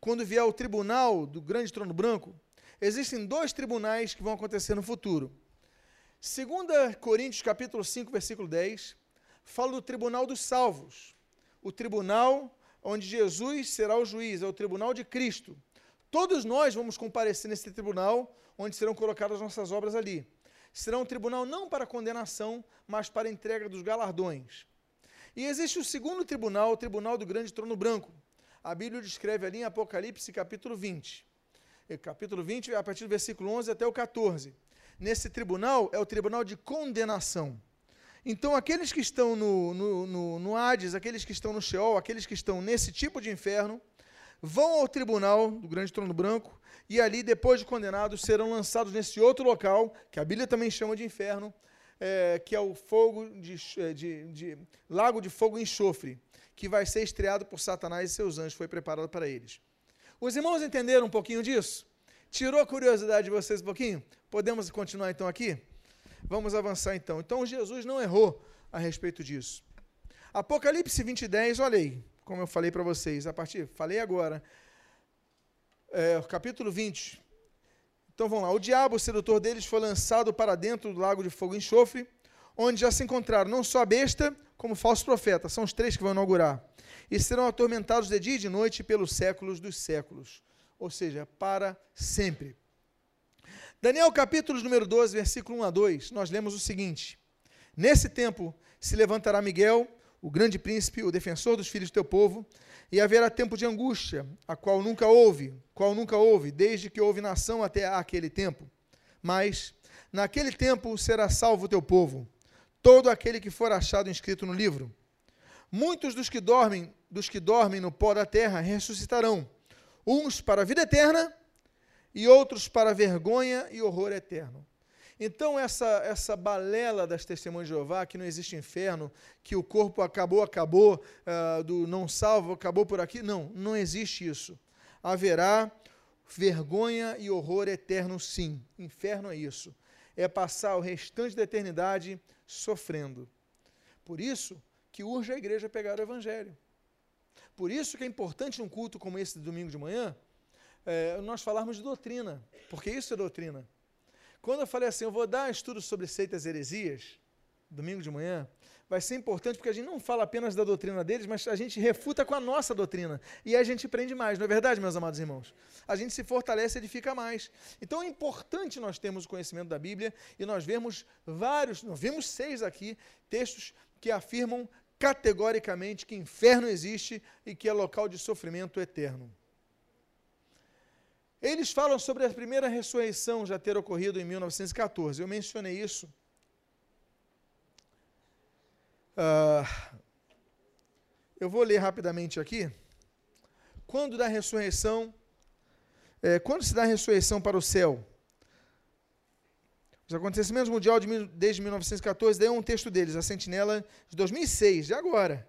Speaker 1: quando vier o tribunal do grande trono branco, existem dois tribunais que vão acontecer no futuro. 2 Coríntios capítulo 5, versículo 10, fala do tribunal dos salvos. O tribunal onde Jesus será o juiz, é o tribunal de Cristo. Todos nós vamos comparecer nesse tribunal, onde serão colocadas nossas obras ali. Será um tribunal não para condenação, mas para entrega dos galardões. E existe o segundo tribunal, o tribunal do grande trono branco. A Bíblia descreve ali em Apocalipse, capítulo 20. E capítulo 20, a partir do versículo 11 até o 14. Nesse tribunal é o tribunal de condenação. Então, aqueles que estão no, no, no, no Hades, aqueles que estão no Sheol, aqueles que estão nesse tipo de inferno, vão ao tribunal do grande trono branco e ali, depois de condenados, serão lançados nesse outro local, que a Bíblia também chama de inferno, é, que é o fogo de, é, de, de, lago de fogo e enxofre, que vai ser estreado por Satanás e seus anjos, foi preparado para eles. Os irmãos entenderam um pouquinho disso? Tirou a curiosidade de vocês um pouquinho? Podemos continuar então aqui? Vamos avançar então. Então Jesus não errou a respeito disso. Apocalipse 20, 10, olha aí, como eu falei para vocês, a partir, falei agora, é, capítulo 20, então vamos lá. O diabo, o sedutor deles, foi lançado para dentro do lago de fogo e enxofre, onde já se encontraram não só a besta, como o falso profeta. São os três que vão inaugurar. E serão atormentados de dia e de noite pelos séculos dos séculos. Ou seja, para sempre. Daniel capítulo número 12, versículo 1 a 2, nós lemos o seguinte: Nesse tempo se levantará Miguel, o grande príncipe, o defensor dos filhos do teu povo, e haverá tempo de angústia, a qual nunca houve, qual nunca houve, desde que houve nação até aquele tempo. Mas naquele tempo será salvo o teu povo, todo aquele que for achado inscrito no livro. Muitos dos que dormem, dos que dormem no pó da terra ressuscitarão, uns para a vida eterna e outros para vergonha e horror eterno. Então, essa, essa balela das testemunhas de Jeová, que não existe inferno, que o corpo acabou, acabou, uh, do não salvo, acabou por aqui, não, não existe isso. Haverá vergonha e horror eterno, sim. Inferno é isso. É passar o restante da eternidade sofrendo. Por isso que urge a igreja pegar o evangelho. Por isso que é importante num culto como esse de domingo de manhã, é, nós falarmos de doutrina, porque isso é doutrina. Quando eu falei assim, eu vou dar estudo sobre seitas e heresias, domingo de manhã, vai ser importante porque a gente não fala apenas da doutrina deles, mas a gente refuta com a nossa doutrina. E a gente aprende mais, não é verdade, meus amados irmãos? A gente se fortalece e edifica mais. Então é importante nós termos o conhecimento da Bíblia e nós vemos vários, nós vimos seis aqui, textos que afirmam categoricamente que inferno existe e que é local de sofrimento eterno. Eles falam sobre a primeira ressurreição já ter ocorrido em 1914. Eu mencionei isso. Uh, eu vou ler rapidamente aqui. Quando da ressurreição, é, quando se dá a ressurreição para o céu? Os acontecimentos mundiais de, desde 1914, daí um texto deles, a Sentinela de 2006, de agora.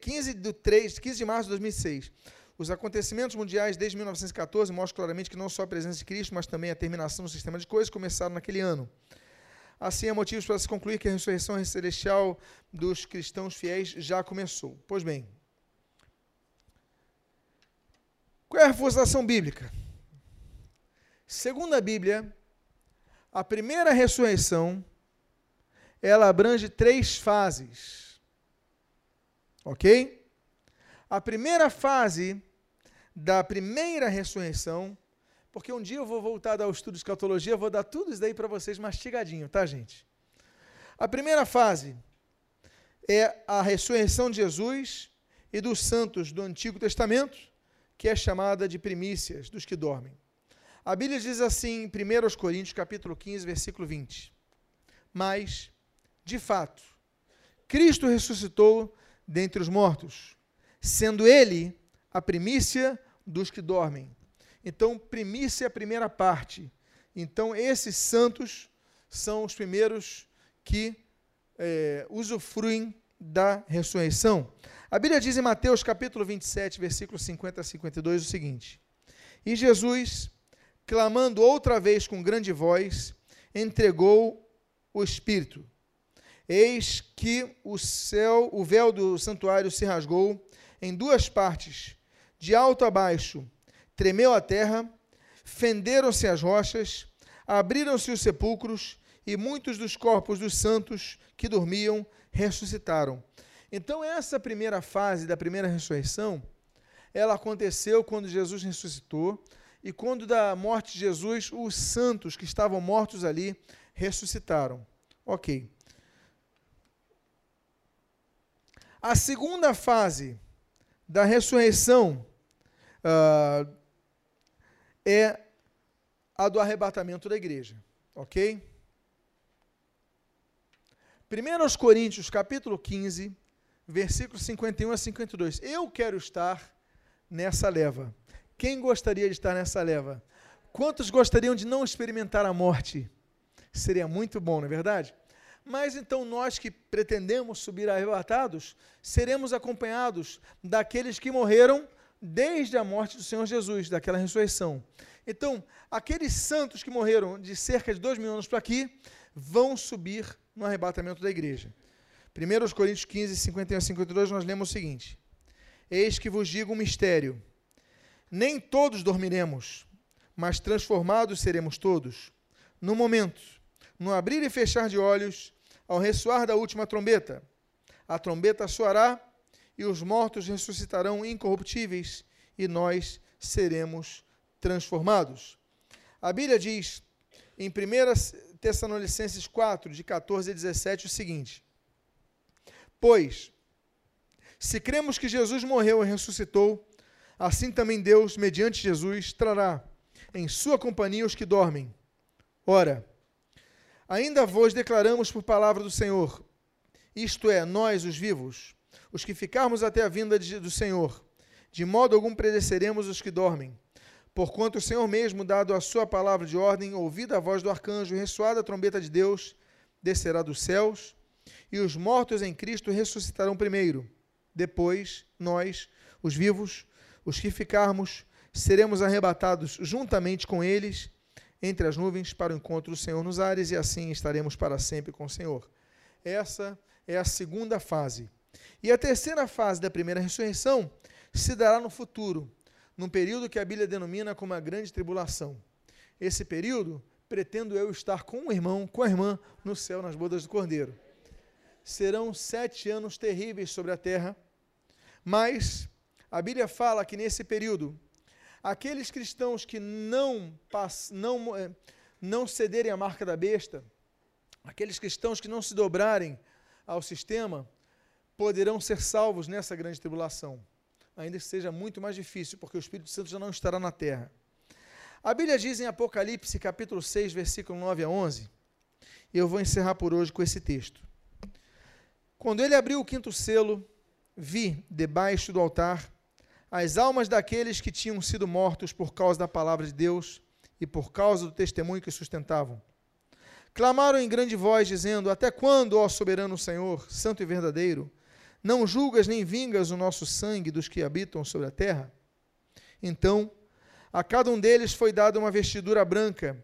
Speaker 1: 15 de, 3, 15 de março de 2006. Os acontecimentos mundiais desde 1914 mostram claramente que não só a presença de Cristo, mas também a terminação do sistema de coisas começaram naquele ano. Assim, há motivos para se concluir que a ressurreição celestial dos cristãos fiéis já começou. Pois bem, qual é a reforçação bíblica? Segundo a Bíblia, a primeira ressurreição ela abrange três fases. Ok? A primeira fase da primeira ressurreição, porque um dia eu vou voltar a dar o estudo de escatologia, vou dar tudo isso daí para vocês mastigadinho, tá, gente? A primeira fase é a ressurreição de Jesus e dos santos do Antigo Testamento, que é chamada de primícias dos que dormem. A Bíblia diz assim em 1 Coríntios, capítulo 15, versículo 20. Mas, de fato, Cristo ressuscitou dentre os mortos, sendo ele a primícia dos que dormem. Então, primícia é a primeira parte. Então, esses santos são os primeiros que é, usufruem da ressurreição. A Bíblia diz em Mateus capítulo 27, versículos 50 a 52 o seguinte: E Jesus, clamando outra vez com grande voz, entregou o Espírito. Eis que o céu, o véu do santuário se rasgou em duas partes, de alto a baixo. Tremeu a terra, fenderam-se as rochas, abriram-se os sepulcros, e muitos dos corpos dos santos que dormiam ressuscitaram. Então, essa primeira fase da primeira ressurreição, ela aconteceu quando Jesus ressuscitou, e quando da morte de Jesus, os santos que estavam mortos ali ressuscitaram. Ok. A segunda fase da ressurreição uh, é a do arrebatamento da igreja. Ok? 1 Coríntios, capítulo 15, versículos 51 a 52. Eu quero estar nessa leva. Quem gostaria de estar nessa leva? Quantos gostariam de não experimentar a morte? Seria muito bom, não é verdade? Mas então nós que pretendemos subir arrebatados, seremos acompanhados daqueles que morreram desde a morte do Senhor Jesus, daquela ressurreição. Então, aqueles santos que morreram de cerca de dois mil anos para aqui, vão subir no arrebatamento da igreja. 1 Coríntios 15, 51 a 52, nós lemos o seguinte: Eis que vos digo um mistério. Nem todos dormiremos, mas transformados seremos todos. No momento, no abrir e fechar de olhos, ao ressoar da última trombeta. A trombeta soará e os mortos ressuscitarão incorruptíveis e nós seremos transformados. A Bíblia diz em 1 Tessalonicenses 4, de 14 a 17, o seguinte: Pois, se cremos que Jesus morreu e ressuscitou, assim também Deus, mediante Jesus, trará em sua companhia os que dormem. Ora, Ainda vos declaramos por palavra do Senhor, isto é, nós, os vivos, os que ficarmos até a vinda de, do Senhor, de modo algum predeceremos os que dormem. Porquanto o Senhor mesmo, dado a sua palavra de ordem, ouvida a voz do arcanjo ressoada a trombeta de Deus, descerá dos céus, e os mortos em Cristo ressuscitarão primeiro. Depois, nós, os vivos, os que ficarmos, seremos arrebatados juntamente com eles entre as nuvens para o encontro do Senhor nos ares, e assim estaremos para sempre com o Senhor. Essa é a segunda fase. E a terceira fase da primeira ressurreição se dará no futuro, num período que a Bíblia denomina como a grande tribulação. Esse período, pretendo eu estar com o irmão, com a irmã, no céu, nas bodas do Cordeiro. Serão sete anos terríveis sobre a terra, mas a Bíblia fala que nesse período aqueles cristãos que não, não, eh, não cederem à marca da besta, aqueles cristãos que não se dobrarem ao sistema, poderão ser salvos nessa grande tribulação. Ainda que seja muito mais difícil, porque o Espírito Santo já não estará na terra. A Bíblia diz em Apocalipse, capítulo 6, versículo 9 a 11, e eu vou encerrar por hoje com esse texto. Quando ele abriu o quinto selo, vi debaixo do altar as almas daqueles que tinham sido mortos por causa da palavra de Deus e por causa do testemunho que sustentavam. Clamaram em grande voz, dizendo: Até quando, ó soberano Senhor, santo e verdadeiro, não julgas nem vingas o nosso sangue dos que habitam sobre a terra? Então, a cada um deles foi dada uma vestidura branca,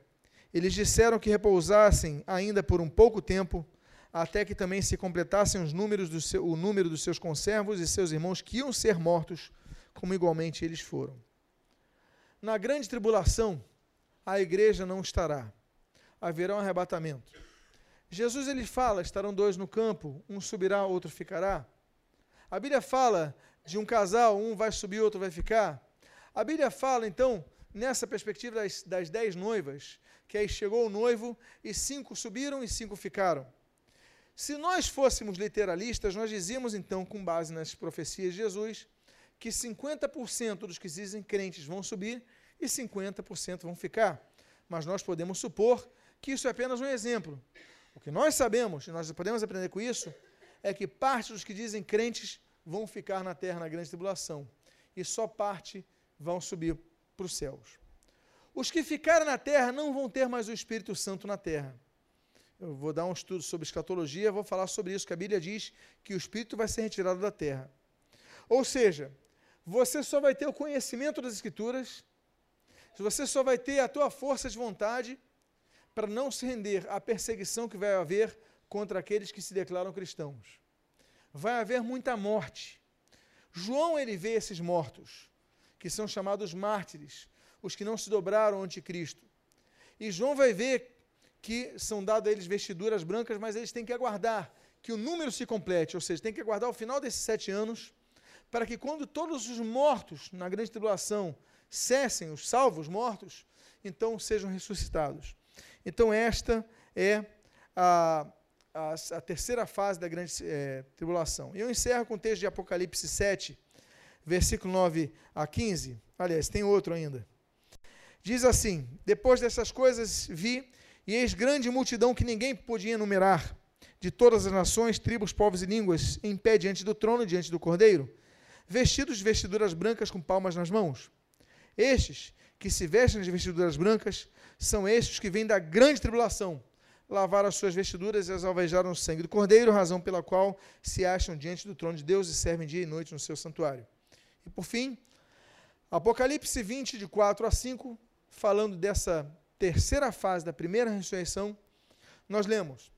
Speaker 1: Eles disseram que repousassem ainda por um pouco tempo, até que também se completassem os números do seu, o número dos seus conservos e seus irmãos que iam ser mortos, como igualmente eles foram. Na grande tribulação, a igreja não estará. Haverá um arrebatamento. Jesus ele fala: estarão dois no campo, um subirá, outro ficará. A Bíblia fala de um casal, um vai subir, outro vai ficar. A Bíblia fala, então, nessa perspectiva das, das dez noivas, que aí chegou o noivo e cinco subiram e cinco ficaram. Se nós fôssemos literalistas, nós dizíamos então, com base nas profecias de Jesus, que 50% dos que dizem crentes vão subir e 50% vão ficar. Mas nós podemos supor que isso é apenas um exemplo. O que nós sabemos, e nós podemos aprender com isso, é que parte dos que dizem crentes vão ficar na terra na grande tribulação, e só parte vão subir para os céus. Os que ficaram na terra não vão ter mais o Espírito Santo na terra. Eu vou dar um estudo sobre escatologia, vou falar sobre isso, que a Bíblia diz que o Espírito vai ser retirado da terra. Ou seja, você só vai ter o conhecimento das Escrituras, você só vai ter a tua força de vontade para não se render à perseguição que vai haver contra aqueles que se declaram cristãos. Vai haver muita morte. João ele vê esses mortos, que são chamados mártires, os que não se dobraram ao anticristo. E João vai ver que são dadas a eles vestiduras brancas, mas eles têm que aguardar que o número se complete, ou seja, tem que aguardar o final desses sete anos, para que quando todos os mortos na grande tribulação cessem, os salvos mortos, então sejam ressuscitados. Então, esta é a, a, a terceira fase da grande é, tribulação. E eu encerro com o texto de Apocalipse 7, versículo 9 a 15. Aliás, tem outro ainda. Diz assim: Depois dessas coisas vi, e eis grande multidão que ninguém podia enumerar, de todas as nações, tribos, povos e línguas, em pé diante do trono, diante do cordeiro, vestidos de vestiduras brancas com palmas nas mãos. Estes que se vestem de vestiduras brancas são estes que vêm da grande tribulação, lavaram as suas vestiduras e as alvejaram no sangue do cordeiro, razão pela qual se acham diante do trono de Deus e servem dia e noite no seu santuário. E por fim, Apocalipse 20, de 4 a 5, falando dessa terceira fase da primeira ressurreição, nós lemos: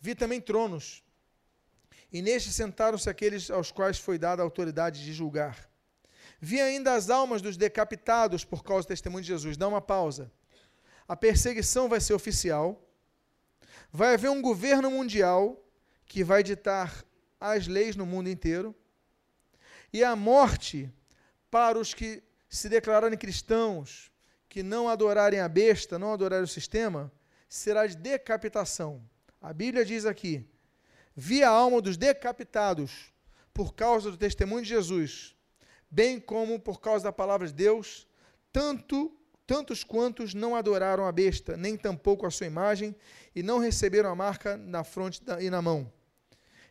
Speaker 1: Vi também tronos, e nestes sentaram-se aqueles aos quais foi dada a autoridade de julgar. Vi ainda as almas dos decapitados por causa do testemunho de Jesus. Dá uma pausa. A perseguição vai ser oficial. Vai haver um governo mundial que vai ditar as leis no mundo inteiro. E a morte para os que se declararem cristãos, que não adorarem a besta, não adorarem o sistema, será de decapitação. A Bíblia diz aqui: vi a alma dos decapitados por causa do testemunho de Jesus, bem como por causa da palavra de Deus, tanto tantos quantos não adoraram a besta, nem tampouco a sua imagem, e não receberam a marca na fronte e na mão.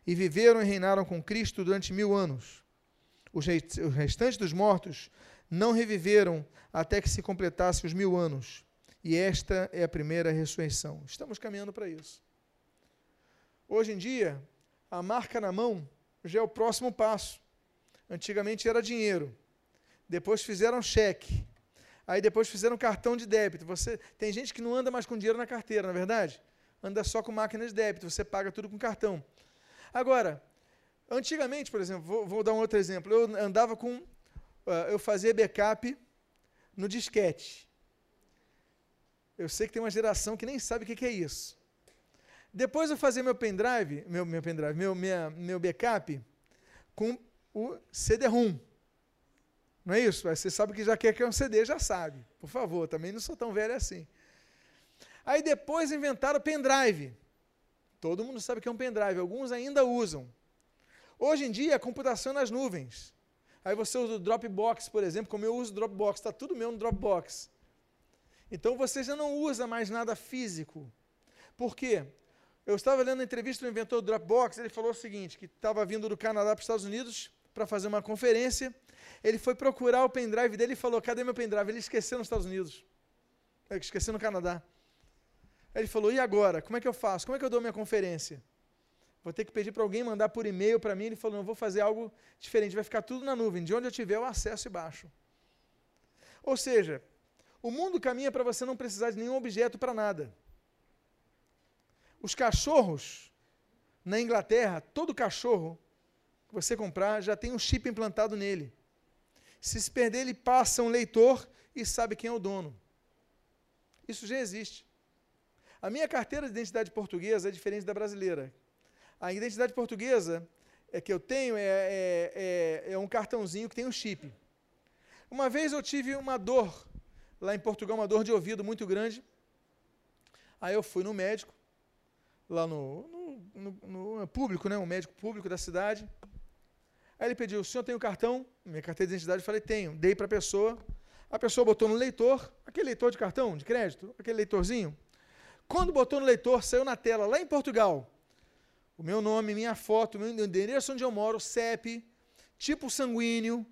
Speaker 1: E viveram e reinaram com Cristo durante mil anos. Os restantes dos mortos não reviveram até que se completasse os mil anos. E esta é a primeira ressurreição. Estamos caminhando para isso. Hoje em dia, a marca na mão já é o próximo passo. Antigamente era dinheiro. Depois fizeram cheque. Aí depois fizeram cartão de débito. Você Tem gente que não anda mais com dinheiro na carteira, na é verdade? Anda só com máquina de débito. Você paga tudo com cartão. Agora, antigamente, por exemplo, vou, vou dar um outro exemplo. Eu andava com uh, eu fazia backup no disquete. Eu sei que tem uma geração que nem sabe o que, que é isso. Depois eu fazia meu pendrive, meu, meu pendrive, meu, minha, meu backup com o CD-ROM. Não é isso? Você sabe que já quer que é um CD, já sabe. Por favor, também não sou tão velho assim. Aí depois inventaram o pendrive. Todo mundo sabe que é um pendrive, alguns ainda usam. Hoje em dia, a computação é nas nuvens. Aí você usa o Dropbox, por exemplo, como eu uso o Dropbox, está tudo meu no Dropbox. Então você já não usa mais nada físico. Por quê? Eu estava lendo a entrevista do inventor do Dropbox, ele falou o seguinte, que estava vindo do Canadá para os Estados Unidos para fazer uma conferência, ele foi procurar o pendrive dele e falou, cadê meu pendrive? Ele esqueceu nos Estados Unidos. Ele esqueceu no Canadá. Ele falou, e agora? Como é que eu faço? Como é que eu dou minha conferência? Vou ter que pedir para alguém mandar por e-mail para mim. Ele falou: não, vou fazer algo diferente, vai ficar tudo na nuvem. De onde eu tiver, eu acesso e baixo. Ou seja, O mundo caminha para você não precisar de nenhum objeto para nada. Os cachorros, na Inglaterra, todo cachorro que você comprar já tem um chip implantado nele. Se se perder, ele passa um leitor e sabe quem é o dono. Isso já existe. A minha carteira de identidade portuguesa é diferente da brasileira. A identidade portuguesa é que eu tenho é, é, é, é um cartãozinho que tem um chip. Uma vez eu tive uma dor, lá em Portugal, uma dor de ouvido muito grande. Aí eu fui no médico, lá no, no, no, no público, né, um médico público da cidade. Aí ele pediu, o senhor tem o um cartão? Minha carteira de identidade, eu falei, tenho. Dei para a pessoa. A pessoa botou no leitor, aquele leitor de cartão, de crédito, aquele leitorzinho. Quando botou no leitor, saiu na tela, lá em Portugal, o meu nome, minha foto, meu endereço onde eu moro, CEP, tipo sanguíneo,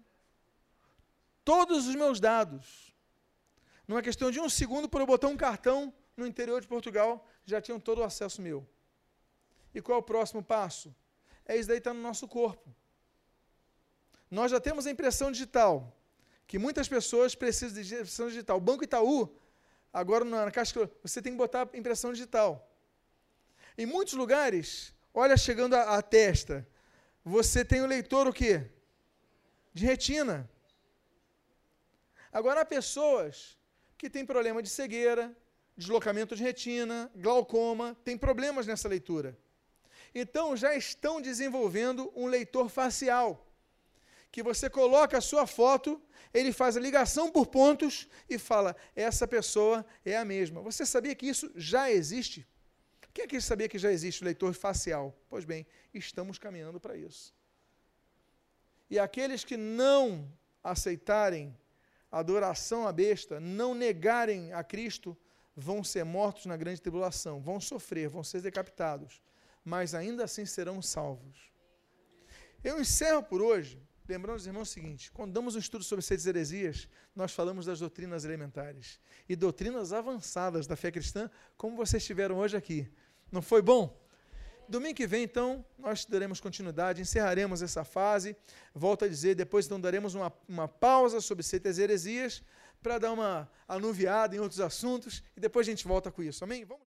Speaker 1: todos os meus dados. Numa questão de um segundo, por eu botar um cartão no interior de Portugal, já tinham todo o acesso meu. E qual é o próximo passo? É isso daí está no nosso corpo. Nós já temos a impressão digital, que muitas pessoas precisam de impressão digital. O Banco Itaú, agora na caixa, você tem que botar impressão digital. Em muitos lugares, olha chegando a testa, você tem o leitor o quê? De retina. Agora há pessoas que têm problema de cegueira, deslocamento de retina, glaucoma, tem problemas nessa leitura. Então já estão desenvolvendo um leitor facial que você coloca a sua foto, ele faz a ligação por pontos e fala: essa pessoa é a mesma. Você sabia que isso já existe? Quem é que sabia que já existe o leitor facial? Pois bem, estamos caminhando para isso. E aqueles que não aceitarem a adoração à besta, não negarem a Cristo, vão ser mortos na grande tribulação, vão sofrer, vão ser decapitados, mas ainda assim serão salvos. Eu encerro por hoje lembrando os irmãos o seguinte: quando damos um estudo sobre seis heresias, nós falamos das doutrinas elementares e doutrinas avançadas da fé cristã, como vocês tiveram hoje aqui. Não foi bom? Domingo que vem, então, nós daremos continuidade, encerraremos essa fase. Volto a dizer, depois então daremos uma, uma pausa sobre seitas heresias para dar uma anuviada em outros assuntos e depois a gente volta com isso. Amém? Vamos